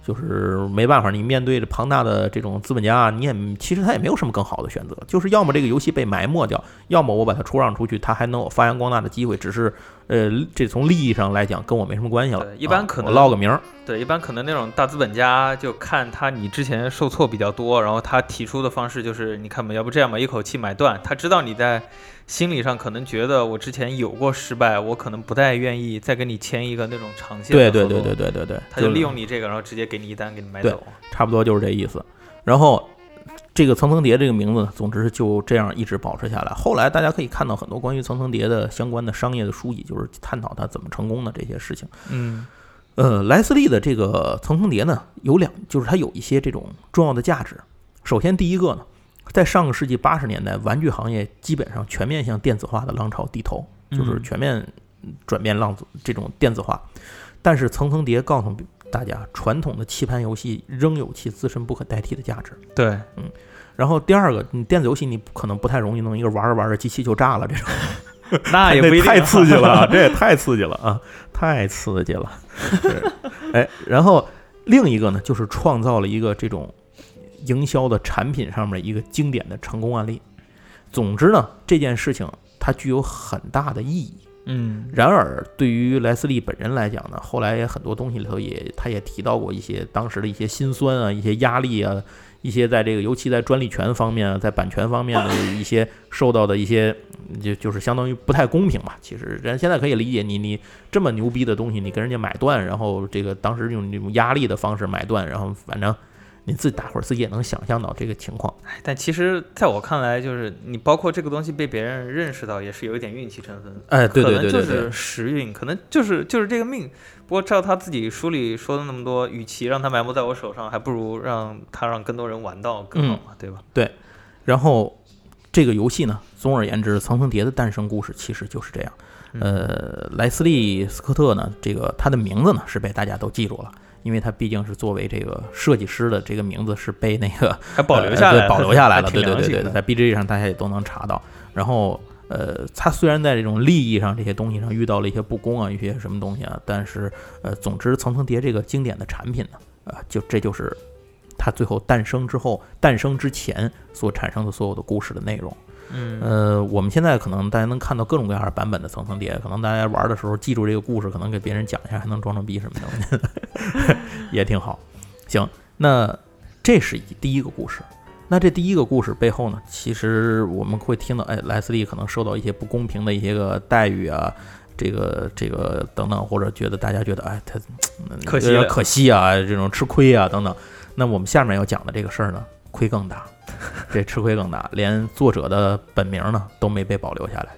就是没办法，你面对着庞大的这种资本家，你也其实他也没有什么更好的选择，就是要么这个游戏被埋没掉，要么我把它出让出去，它还能有发扬光大的机会。只是，呃，这从利益上来讲跟我没什么关系了。一般啊可能我落个名儿，对，一般可能那种大资本家就看他你之前受挫比较多，然后他提出的方式就是，你看嘛，要不这样吧，一口气买断。他知道你在心理上可能觉得我之前有过失败，我可能不太愿意再跟你签一个那种长线对对对对对对对，他就利用你这个，然后直接给你一单，给你买走。差不多就是这意思。然后这个层层叠这个名字呢，总之就这样一直保持下来。后来大家可以看到很多关于层层叠的相关的商业的书籍，就是探讨它怎么成功的这些事情。嗯呃，莱斯利的这个层层叠呢，有两，就是它有一些这种重要的价值。首先，第一个呢，在上个世纪八十年代，玩具行业基本上全面向电子化的浪潮低头，就是嗯全面转变浪子这种电子化。但是层层叠告诉大家，传统的棋盘游戏仍有其自身不可代替的价值。对，嗯然后第二个，你电子游戏你可能不太容易弄一个玩着玩着机器就炸了这种，那也 不一定，太刺激了，这也太刺激了啊，太刺激了。哎，然后另一个呢，就是创造了一个这种营销的产品上面一个经典的成功案例。总之呢，这件事情它具有很大的意义。嗯，然而对于莱斯利本人来讲呢，后来也很多东西里头也他也提到过一些当时的一些心酸啊，一些压力啊。一些在这个，尤其在专利权方面啊，在版权方面的一些受到的一些，就就是相当于不太公平吧。其实人现在可以理解你，你这么牛逼的东西，你跟人家买断，然后这个当时用这种压力的方式买断，然后反正。你自己大伙儿自己也能想象到这个情况，但其实在我看来，就是你包括这个东西被别人认识到，也是有一点运气成分。哎，对对对对，就是时运，可能就是就是这个命。不过照他自己书里说的那么多，与其让他埋没在我手上，还不如让他让更多人玩到更好嘛，对吧？对。然后这个游戏呢，总而言之，《层层叠》的诞生故事其实就是这样。呃，莱斯利·斯科特呢，这个他的名字呢是被大家都记住了。因为他毕竟是作为这个设计师的这个名字是被那个 还保留下来，保留下来了。对对对对，在 B G 上大家也都能查到。然后呃，他虽然在这种利益上这些东西上遇到了一些不公啊，一些什么东西啊，但是呃，总之层层叠这个经典的产品呢，啊，就这就是他最后诞生之后、诞生之前所产生的所有的故事的内容。嗯，呃，我们现在可能大家能看到各种各样的版本的层层叠，可能大家玩的时候记住这个故事，可能给别人讲一下，还能装装逼什么的，我觉得也挺好。行，那这是第一个故事。那这第一个故事背后呢，其实我们会听到，哎，莱斯利可能受到一些不公平的一些个待遇啊，这个这个等等，或者觉得大家觉得，哎，他可惜可惜啊，这种吃亏啊等等。那我们下面要讲的这个事儿呢，亏更大。这吃亏更大，连作者的本名呢都没被保留下来。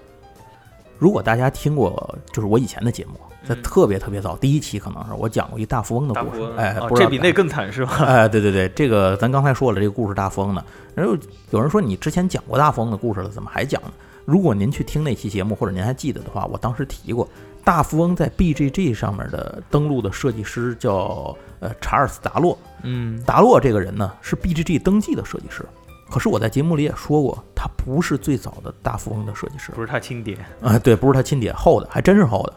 如果大家听过，就是我以前的节目，在特别特别早第一期，可能是我讲过一大富翁的故事。哎，这比那更惨是吧？哎，对对对，这个咱刚才说了，这个故事大富翁呢，然后有人说你之前讲过大富翁的故事了，怎么还讲呢？如果您去听那期节目，或者您还记得的话，我当时提过，大富翁在 BGG 上面的登录的设计师叫呃查尔斯达洛。嗯，达洛这个人呢是 BGG 登记的设计师。可是我在节目里也说过，他不是最早的大富翁的设计师，不是他亲爹啊，对，不是他亲爹，后的还真是后的。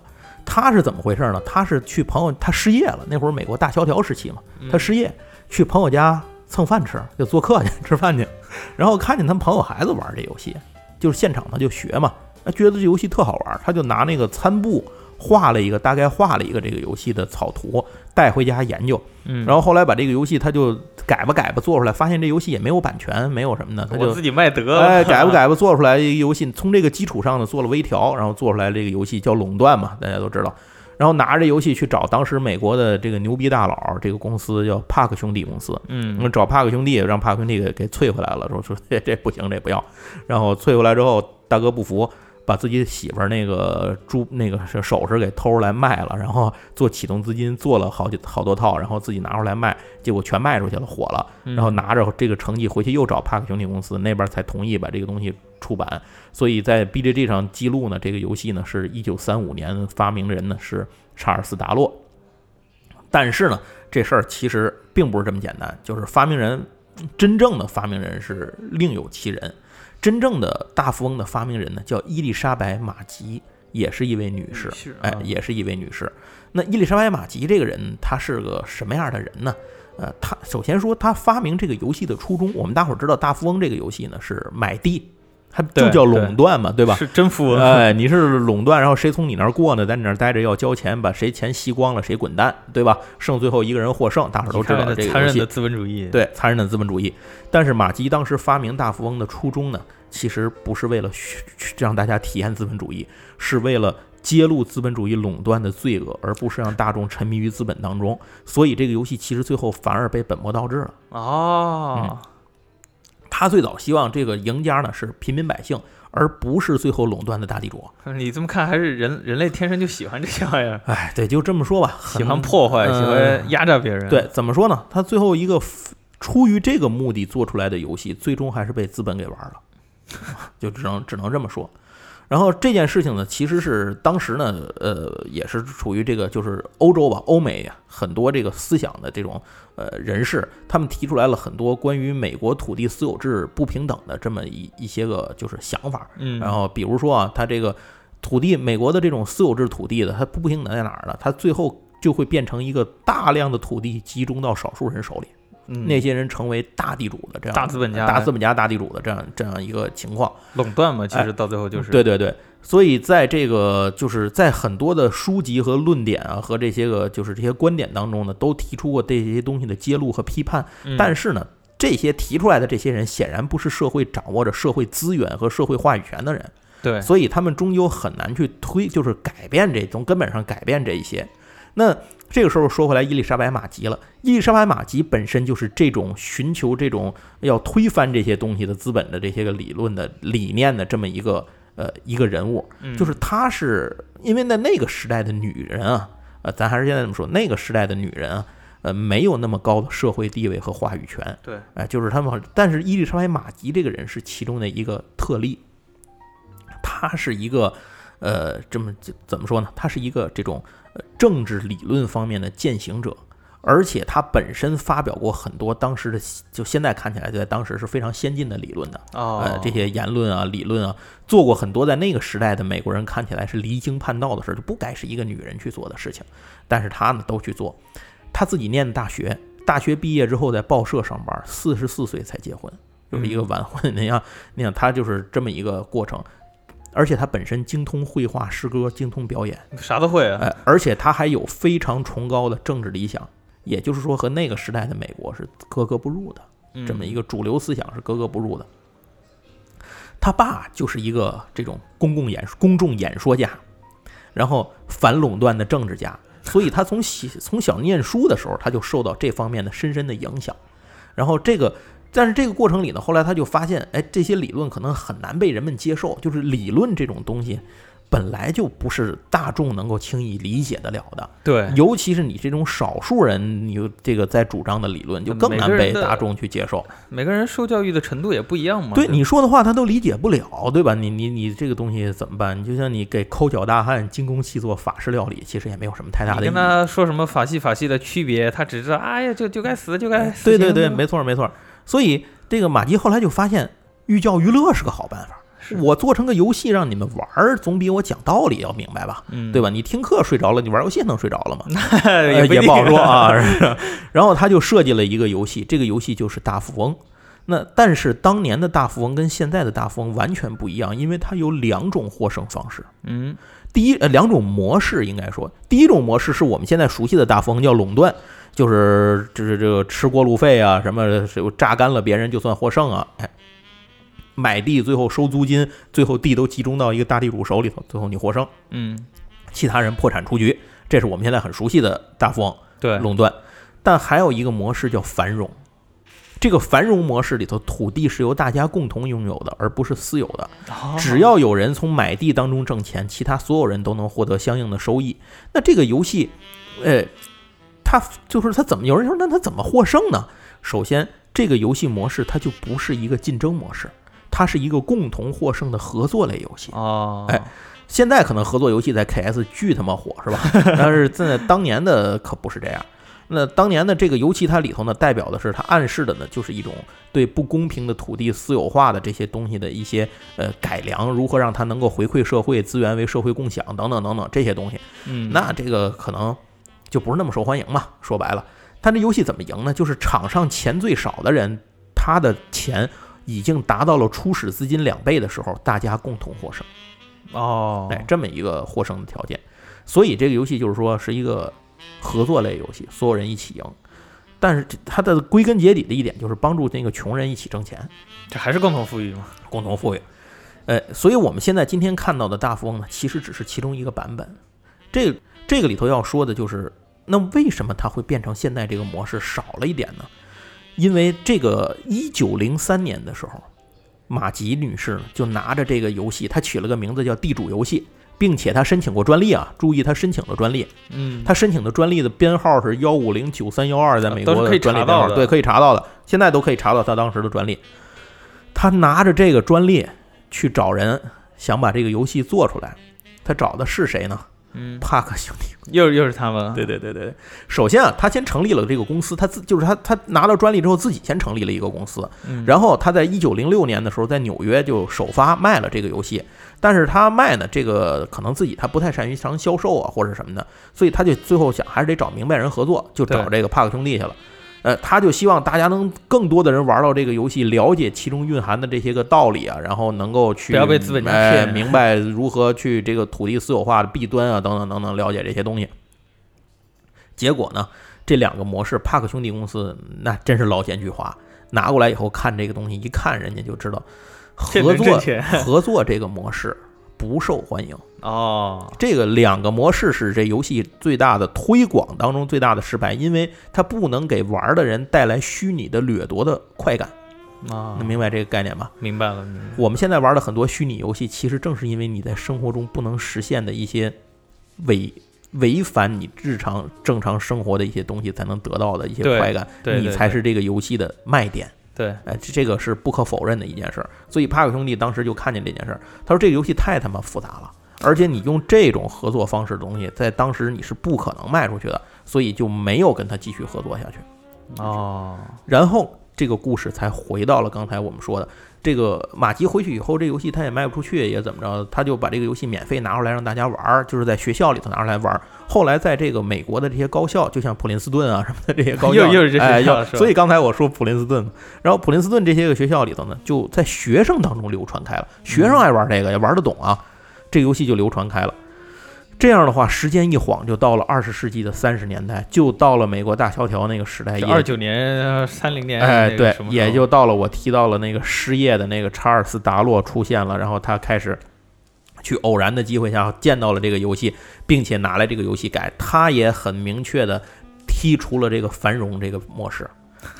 他是怎么回事呢？他是去朋友，他失业了，那会儿美国大萧条时期嘛，他失业去朋友家蹭饭吃，就做客去吃饭去，然后看见他们朋友孩子玩这游戏，就是现场他就学嘛，觉得这游戏特好玩，他就拿那个餐布。画了一个大概画了一个这个游戏的草图带回家研究，嗯，然后后来把这个游戏他就改吧改吧做出来，发现这游戏也没有版权，没有什么的，他就自己卖得，哎，改吧改吧做出来一个游戏，从这个基础上呢做了微调，然后做出来这个游戏叫垄断嘛，大家都知道，然后拿着游戏去找当时美国的这个牛逼大佬，这个公司叫帕克兄弟公司，嗯，找帕克兄弟，让帕克兄弟给给退回来了，说说这这不行，这不要，然后退回来之后，大哥不服。把自己媳妇儿那个珠那个首饰给偷出来卖了，然后做启动资金做了好几好多套，然后自己拿出来卖，结果全卖出去了，火了。然后拿着这个成绩回去又找帕克兄弟公司那边才同意把这个东西出版。所以在 BGG 上记录呢，这个游戏呢是一九三五年发明人呢是查尔斯达洛。但是呢，这事儿其实并不是这么简单，就是发明人真正的发明人是另有其人。真正的大富翁的发明人呢，叫伊丽莎白·马吉，也是一位女士，哎，也是一位女士。那伊丽莎白·马吉这个人，她是个什么样的人呢？呃，她首先说，她发明这个游戏的初衷，我们大伙儿知道，大富翁这个游戏呢是买地。它就叫垄断嘛，对吧？是真富翁。哎，你是垄断，然后谁从你那儿过呢？在你那儿待着要交钱，把谁钱吸光了谁滚蛋，对吧？剩最后一个人获胜，大伙儿都知道这个残忍的资本主义。对，残忍的资本主义。但是马基当时发明大富翁的初衷呢，其实不是为了让大家体验资本主义，是为了揭露资本主义垄断的罪恶，而不是让大众沉迷于资本当中。所以这个游戏其实最后反而被本末倒置了。哦。他最早希望这个赢家呢是平民百姓，而不是最后垄断的大地主。你这么看，还是人人类天生就喜欢这些玩意儿？哎，对，就这么说吧，喜欢破坏，喜欢压榨别人。对，怎么说呢？他最后一个出于这个目的做出来的游戏，最终还是被资本给玩了，就只能只能这么说。然后这件事情呢，其实是当时呢，呃，也是处于这个就是欧洲吧，欧美很多这个思想的这种呃人士，他们提出来了很多关于美国土地私有制不平等的这么一一些个就是想法。嗯，然后比如说啊，他这个土地，美国的这种私有制土地的，它不平等在哪儿呢？它最后就会变成一个大量的土地集中到少数人手里，嗯那些人成为大地主的这样大资本家大资本家、大地主的这样这样一个情况。垄断嘛，其实到最后就是对对对，所以在这个就是在很多的书籍和论点啊和这些个就是这些观点当中呢，都提出过这些东西的揭露和批判。嗯但是呢，这些提出来的这些人显然不是社会掌握着社会资源和社会话语权的人，对所以他们终究很难去推，就是改变这从根本上改变这一些。那这个时候说回来，伊丽莎白马吉了。伊丽莎白马吉本身就是这种寻求这种要推翻这些东西的资本的这些个理论的理念的这么一个呃一个人物，嗯。就是她是因为在那个时代的女人啊，呃，咱还是现在这么说，那个时代的女人啊，呃，没有那么高的社会地位和话语权，对，哎，就是他们，但是伊丽莎白马吉这个人是其中的一个特例，她是一个，呃，这么怎么说呢？他是一个这种呃政治理论方面的践行者，而且他本身发表过很多当时的，就现在看起来在当时是非常先进的理论的，啊呃，这些言论啊、理论啊，做过很多在那个时代的美国人看起来是离经叛道的事儿，就不该是一个女人去做的事情，但是他呢都去做。他自己念的大学，大学毕业之后在报社上班，四十四岁才结婚，就是一个晚婚。那样，你想他就是这么一个过程，而且他本身精通绘画、诗歌，精通表演，啥都会啊，哎，而且他还有非常崇高的政治理想，也就是说和那个时代的美国是格格不入的。嗯这么一个主流思想是格格不入的。他爸就是一个这种公共演公众演说家，然后反垄断的政治家，所以他从小从小念书的时候，他就受到这方面的深深的影响。然后这个，但是这个过程里呢，后来他就发现，哎，这些理论可能很难被人们接受，就是理论这种东西。本来就不是大众能够轻易理解得了的，对，尤其是你这种少数人，你这个在主张的理论就更难被大众去接受。每个人受教育的程度也不一样嘛。对你说的话，他都理解不了，对吧？你你你这个东西怎么办？你就像你给抠脚大汉精工细作法式料理，其实也没有什么太大的意义。你跟他说什么法系法系的区别，他只知道，哎呀，就就该死，就该死。对对对，没错没错。所以这个马吉后来就发现，寓教于乐是个好办法。我做成个游戏让你们玩儿，总比我讲道理要明白吧？嗯，对吧？你听课睡着了，你玩游戏能睡着了吗？也也不好说啊。然后他就设计了一个游戏，这个游戏就是大富翁。那但是当年的大富翁跟现在的大富翁完全不一样，因为它有两种获胜方式。嗯，第一呃两种模式应该说，第一种模式是我们现在熟悉的大富翁叫垄断，就是就是这个吃过路费啊，什么榨干了别人就算获胜啊，哎。买地最后收租金，最后地都集中到一个大地主手里头，最后你获胜，嗯，其他人破产出局，这是我们现在很熟悉的大富翁对，垄断。但还有一个模式叫繁荣，这个繁荣模式里头，土地是由大家共同拥有的，而不是私有的。哦只要有人从买地当中挣钱，其他所有人都能获得相应的收益。那这个游戏，呃，它就是他怎么有人说那他怎么获胜呢？首先，这个游戏模式它就不是一个竞争模式。它是一个共同获胜的合作类游戏。哦，哎，现在可能合作游戏在 KS 巨他妈火是吧？但是在当年的可不是这样。那当年的这个游戏，它里头呢，代表的是它暗示的呢，就是一种对不公平的土地私有化的这些东西的一些呃改良，如何让它能够回馈社会，资源为社会共享等等等等这些东西。嗯，那这个可能就不是那么受欢迎嘛。说白了，他这游戏怎么赢呢？就是场上钱最少的人，他的钱。已经达到了初始资金两倍的时候，大家共同获胜。哦，哎，这么一个获胜的条件。所以这个游戏就是说是一个合作类游戏，所有人一起赢。但是它的归根结底的一点就是帮助那个穷人一起挣钱，这还是共同富裕嘛？共同富裕。呃，所以我们现在今天看到的大富翁呢，其实只是其中一个版本。这这个里头要说的就是，那为什么它会变成现在这个模式少了一点呢？因为这个一九零三年的时候，马吉女士呢就拿着这个游戏，她取了个名字叫《地主游戏》，并且她申请过专利啊。注意，她申请了专利，嗯，她申请的专利的编号是幺五零九三幺二，在美国可以的专利查到的编号对，可以查到的，现在都可以查到她当时的专利。她拿着这个专利去找人，想把这个游戏做出来。她找的是谁呢？嗯，帕克兄弟。又又是他们了。对对对对对，首先啊，他先成立了这个公司，他自就是他他拿到专利之后，自己先成立了一个公司，嗯，然后他在一九零六年的时候，在纽约就首发卖了这个游戏，但是他卖呢，这个可能自己他不太善于商销售啊或者什么的，所以他就最后想还是得找明白人合作，就找这个帕克兄弟去了。呃，他就希望大家能更多的人玩到这个游戏，了解其中蕴含的这些个道理啊，然后能够去不要被资本家哎骗明白如何去这个土地私有化的弊端啊，等等等等，了解这些东西。结果呢，这两个模式，帕克兄弟公司那真是老奸巨猾，拿过来以后看这个东西，一看人家就知道合作合作这个模式不受欢迎。哦，这个两个模式是这游戏最大的推广当中最大的失败，因为它不能给玩的人带来虚拟的掠夺的快感。啊能，明白这个概念吧？明白了，明白了我们现在玩的很多虚拟游戏，其实正是因为你在生活中不能实现的一些违违反你日常正常生活的一些东西才能得到的一些快感，你才是这个游戏的卖点。对，哎，这这个是不可否认的一件事儿。所以帕克兄弟当时就看见这件事儿，他说这个游戏太他妈复杂了，而且你用这种合作方式的东西，在当时你是不可能卖出去的，所以就没有跟他继续合作下去。哦，然后这个故事才回到了刚才我们说的，这个马吉回去以后，这游戏他也卖不出去，也怎么着，他就把这个游戏免费拿出来让大家玩儿，就是在学校里头拿出来玩儿。后来在这个美国的这些高校，就像普林斯顿啊什么的这些高校，又又是这学哎，所以刚才我说普林斯顿，然后普林斯顿这些个学校里头呢，就在学生当中流传开了，学生爱玩这个也玩得懂啊，这个游戏就流传开了。这样的话，时间一晃就到了二十世纪的三十年代，就到了美国大萧条那个时代，也二九年、三零年，哎，对也就到了我提到了那个失业的那个查尔斯·达洛出现了，然后他开始去偶然的机会下见到了这个游戏，并且拿来这个游戏改，他也很明确的剔除了这个繁荣这个模式，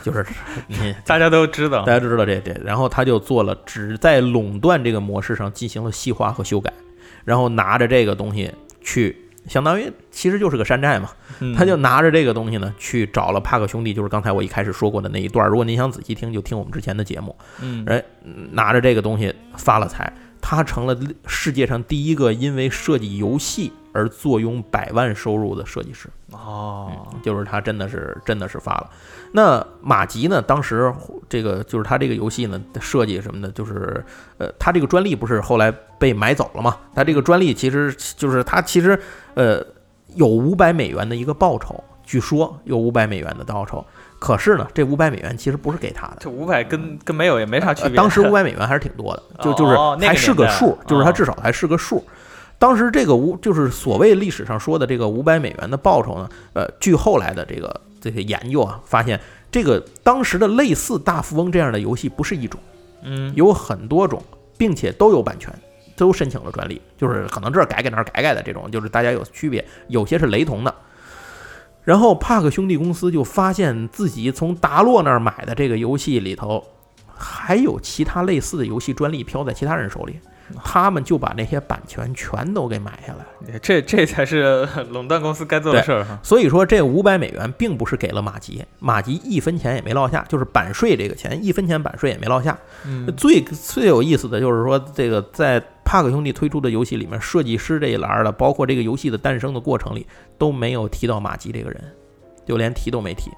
就是你 大家都知道。大，家都知道这这，然后他就做了只在垄断这个模式上进行了细化和修改，然后拿着这个东西去。相当于其实就是个山寨嘛，嗯他就拿着这个东西呢，去找了帕克兄弟，就是刚才我一开始说过的那一段。如果您想仔细听，就听我们之前的节目。嗯，哎，拿着这个东西发了财，他成了世界上第一个因为设计游戏而坐拥百万收入的设计师。哦，就是他真的是真的是发了。那马吉呢？当时这个就是他这个游戏呢的设计什么的，就是呃，他这个专利不是后来被买走了吗？他这个专利其实就是他其实呃有五百美元的一个报酬，据说有五百美元的报酬。可是呢，这五百美元其实不是给他的，这五百跟跟没有也没啥区别。呃当时五百美元还是挺多的，就就是还是个数，就是它哦至少还是个数。当时这个五就是所谓历史上说的这个五百美元的报酬呢，呃，据后来的这个这些研究啊，发现这个当时的类似大富翁这样的游戏不是一种，嗯，有很多种，并且都有版权，都申请了专利，就是可能这儿改改那儿改改的这种，就是大家有区别，有些是雷同的。然后帕克兄弟公司就发现自己从达洛那儿买的这个游戏里头，还有其他类似的游戏专利飘在其他人手里，他们就把那些版权全都给买下来了。这这才是 垄断公司该做的事儿哈。所以说，这五百美元并不是给了马吉，马吉一分钱也没落下，就是版税这个钱一分钱版税也没落下。嗯，最最有意思的就是说，这个在帕克兄弟推出的游戏里面，设计师这一栏的，包括这个游戏的诞生的过程里，都没有提到马吉这个人，就连提都没提。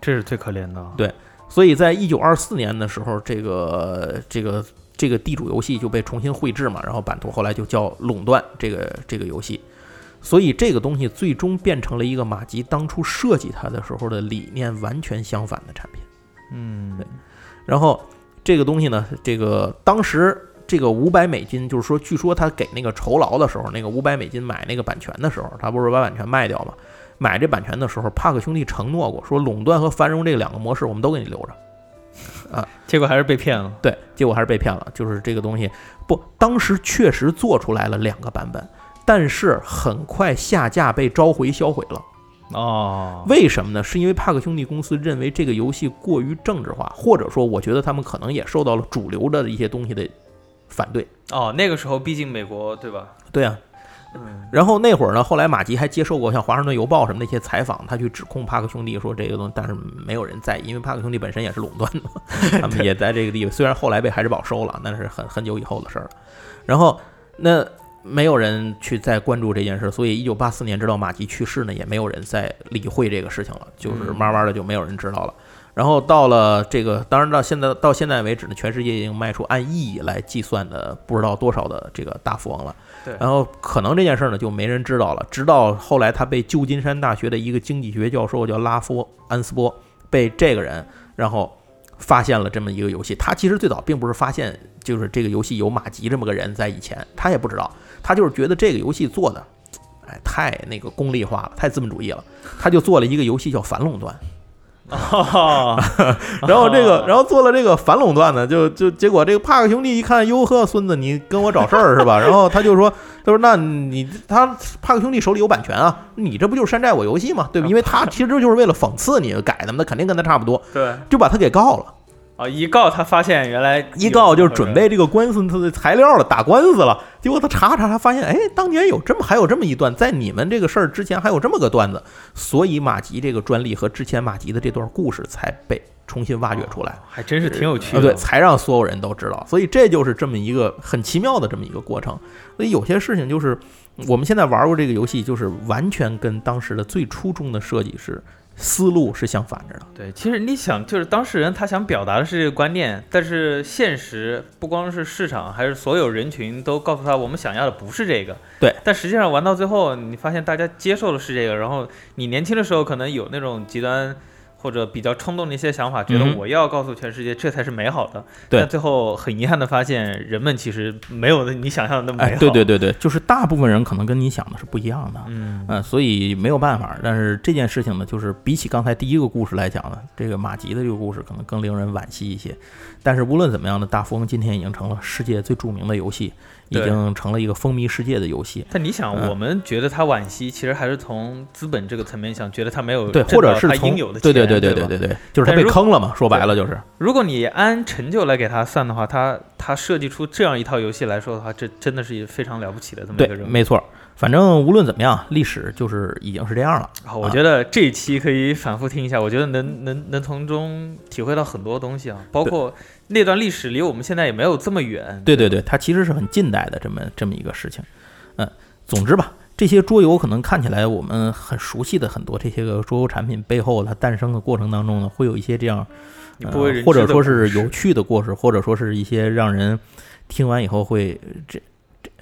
这是最可怜的。对所以在一九二四年的时候，这个这个这个地主游戏就被重新绘制嘛，然后版图后来就叫垄断这个这个游戏。所以这个东西最终变成了一个马吉当初设计它的时候的理念完全相反的产品。嗯，然后这个东西呢，这个当时这个五百美金，就是说，据说他给那个酬劳的时候，那个五百美金买那个版权的时候，他不是把版权卖掉吗？买这版权的时候，帕克兄弟承诺过，说垄断和繁荣这两个模式我们都给你留着。结果还是被骗了。对，结果还是被骗了。就是这个东西不，当时确实做出来了两个版本，但是很快下架被召回销毁了。哦，为什么呢？是因为帕克兄弟公司认为这个游戏过于政治化，或者说，我觉得他们可能也受到了主流的一些东西的反对。哦，那个时候毕竟美国对吧？对啊，嗯，然后那会儿呢，后来马吉还接受过像《华盛顿邮报》什么那些采访，他去指控帕克兄弟说这个东西，但是没有人在意，因为帕克兄弟本身也是垄断的嘛，他们也在这个地位。虽然后来被海之宝收了，那是很很久以后的事儿了。然后那没有人去再关注这件事，所以一九八四年直到马吉去世呢，也没有人再理会这个事情了，就是嗯慢慢的就没有人知道了。然后到了这个，当然到现在到现在为止呢，全世界已经卖出按亿来计算的不知道多少的这个大富翁了。然后可能这件事呢就没人知道了，直到后来他被旧金山大学的一个经济学教授叫拉夫安斯波被这个人然后发现了这么一个游戏。他其实最早并不是发现就是这个游戏有马吉这么个人在以前，他也不知道，他就是觉得这个游戏做的。哎，太那个功利化了，太资本主义了，他就做了一个游戏叫反垄断，哦，然后这个，然后做了这个反垄断呢，就就结果这个帕克兄弟一看，哟呵，孙子你跟我找事儿是吧？然后他就说，他说那你他帕克兄弟手里有版权啊，你这不就是山寨我游戏吗？对吧？因为他其实就是为了讽刺你改的嘛，那肯定跟他差不多，对，就把他给告了。啊，一告他发现原来一告就是准备这个官司他的材料了，打官司了。结果他查查，他发现，哎，当年有这么还有这么一段，在你们这个事儿之前还有这么个段子，所以马吉这个专利和之前马吉的这段故事才被重新挖掘出来。还真是挺有趣啊，的。对，才让所有人都知道。所以这就是这么一个很奇妙的这么一个过程。所以有些事情就是我们现在玩过这个游戏，就是完全跟当时的最初衷的设计是思路是相反着的。对，其实你想，就是当事人他想表达的是这个观念，但是现实不光是市场，还是所有人群都告诉他，我们想要的不是这个。对，但实际上玩到最后，你发现大家接受的是这个，然后你年轻的时候可能有那种极端。或者比较冲动的一些想法，觉得我要告诉全世界这才是美好的，对但最后很遗憾的发现，人们其实没有你想象的那么美哎好。，对对对对，就是大部分人可能跟你想的是不一样的。嗯，嗯，所以没有办法。但是这件事情呢，就是比起刚才第一个故事来讲呢，这个马吉的这个故事可能更令人惋惜一些。但是无论怎么样呢，大富翁今天已经成了世界最著名的游戏，已经成了一个风靡世界的游戏。但你想，嗯我们觉得他惋惜，其实还是从资本这个层面想，觉得他没有对，或者是从应有的对对对对对对对对，就是他被坑了嘛，说白了就是。如果你按成就来给他算的话，他他设计出这样一套游戏来说的话，这真的是非常了不起的这么一个，人物。没错。反正无论怎么样，历史就是已经是这样了。好，我觉得这一期可以反复听一下，我觉得能能能从中体会到很多东西啊，包括那段历史离我们现在也没有这么远。对对对，它其实是很近代的这么这么一个事情。嗯，总之吧，这些桌游可能看起来我们很熟悉的很多这些个桌游产品背后，它诞生的过程当中呢，会有一些这样呃、或者说是有趣的故事，或者说是一些让人听完以后会这这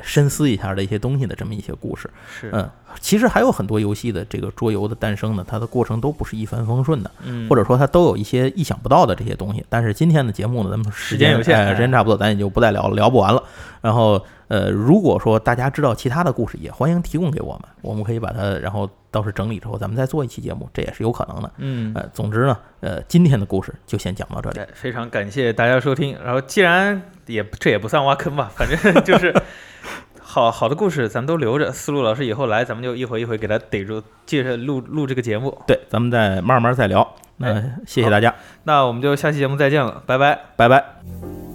深思一下的一些东西的这么一些故事。是，嗯，其实还有很多游戏的这个桌游的诞生呢，它的过程都不是一帆风顺的。嗯，或者说它都有一些意想不到的这些东西。但是今天的节目呢，咱们时时间有限哎时间差不多，咱也就不再聊了，聊不完了。然后呃，如果说大家知道其他的故事，也欢迎提供给我们，我们可以把它，然后到时整理之后，咱们再做一期节目，这也是有可能的。嗯，呃，总之呢，呃，今天的故事就先讲到这里。非常感谢大家收听。然后既然也这也不算挖坑吧，反正 就是好好的故事咱们都留着。思路老师以后来，咱们就一回一回给他逮住，接着录录这个节目。对，咱们再慢慢再聊。那哎谢谢大家，那我们就下期节目再见了，拜拜。拜拜。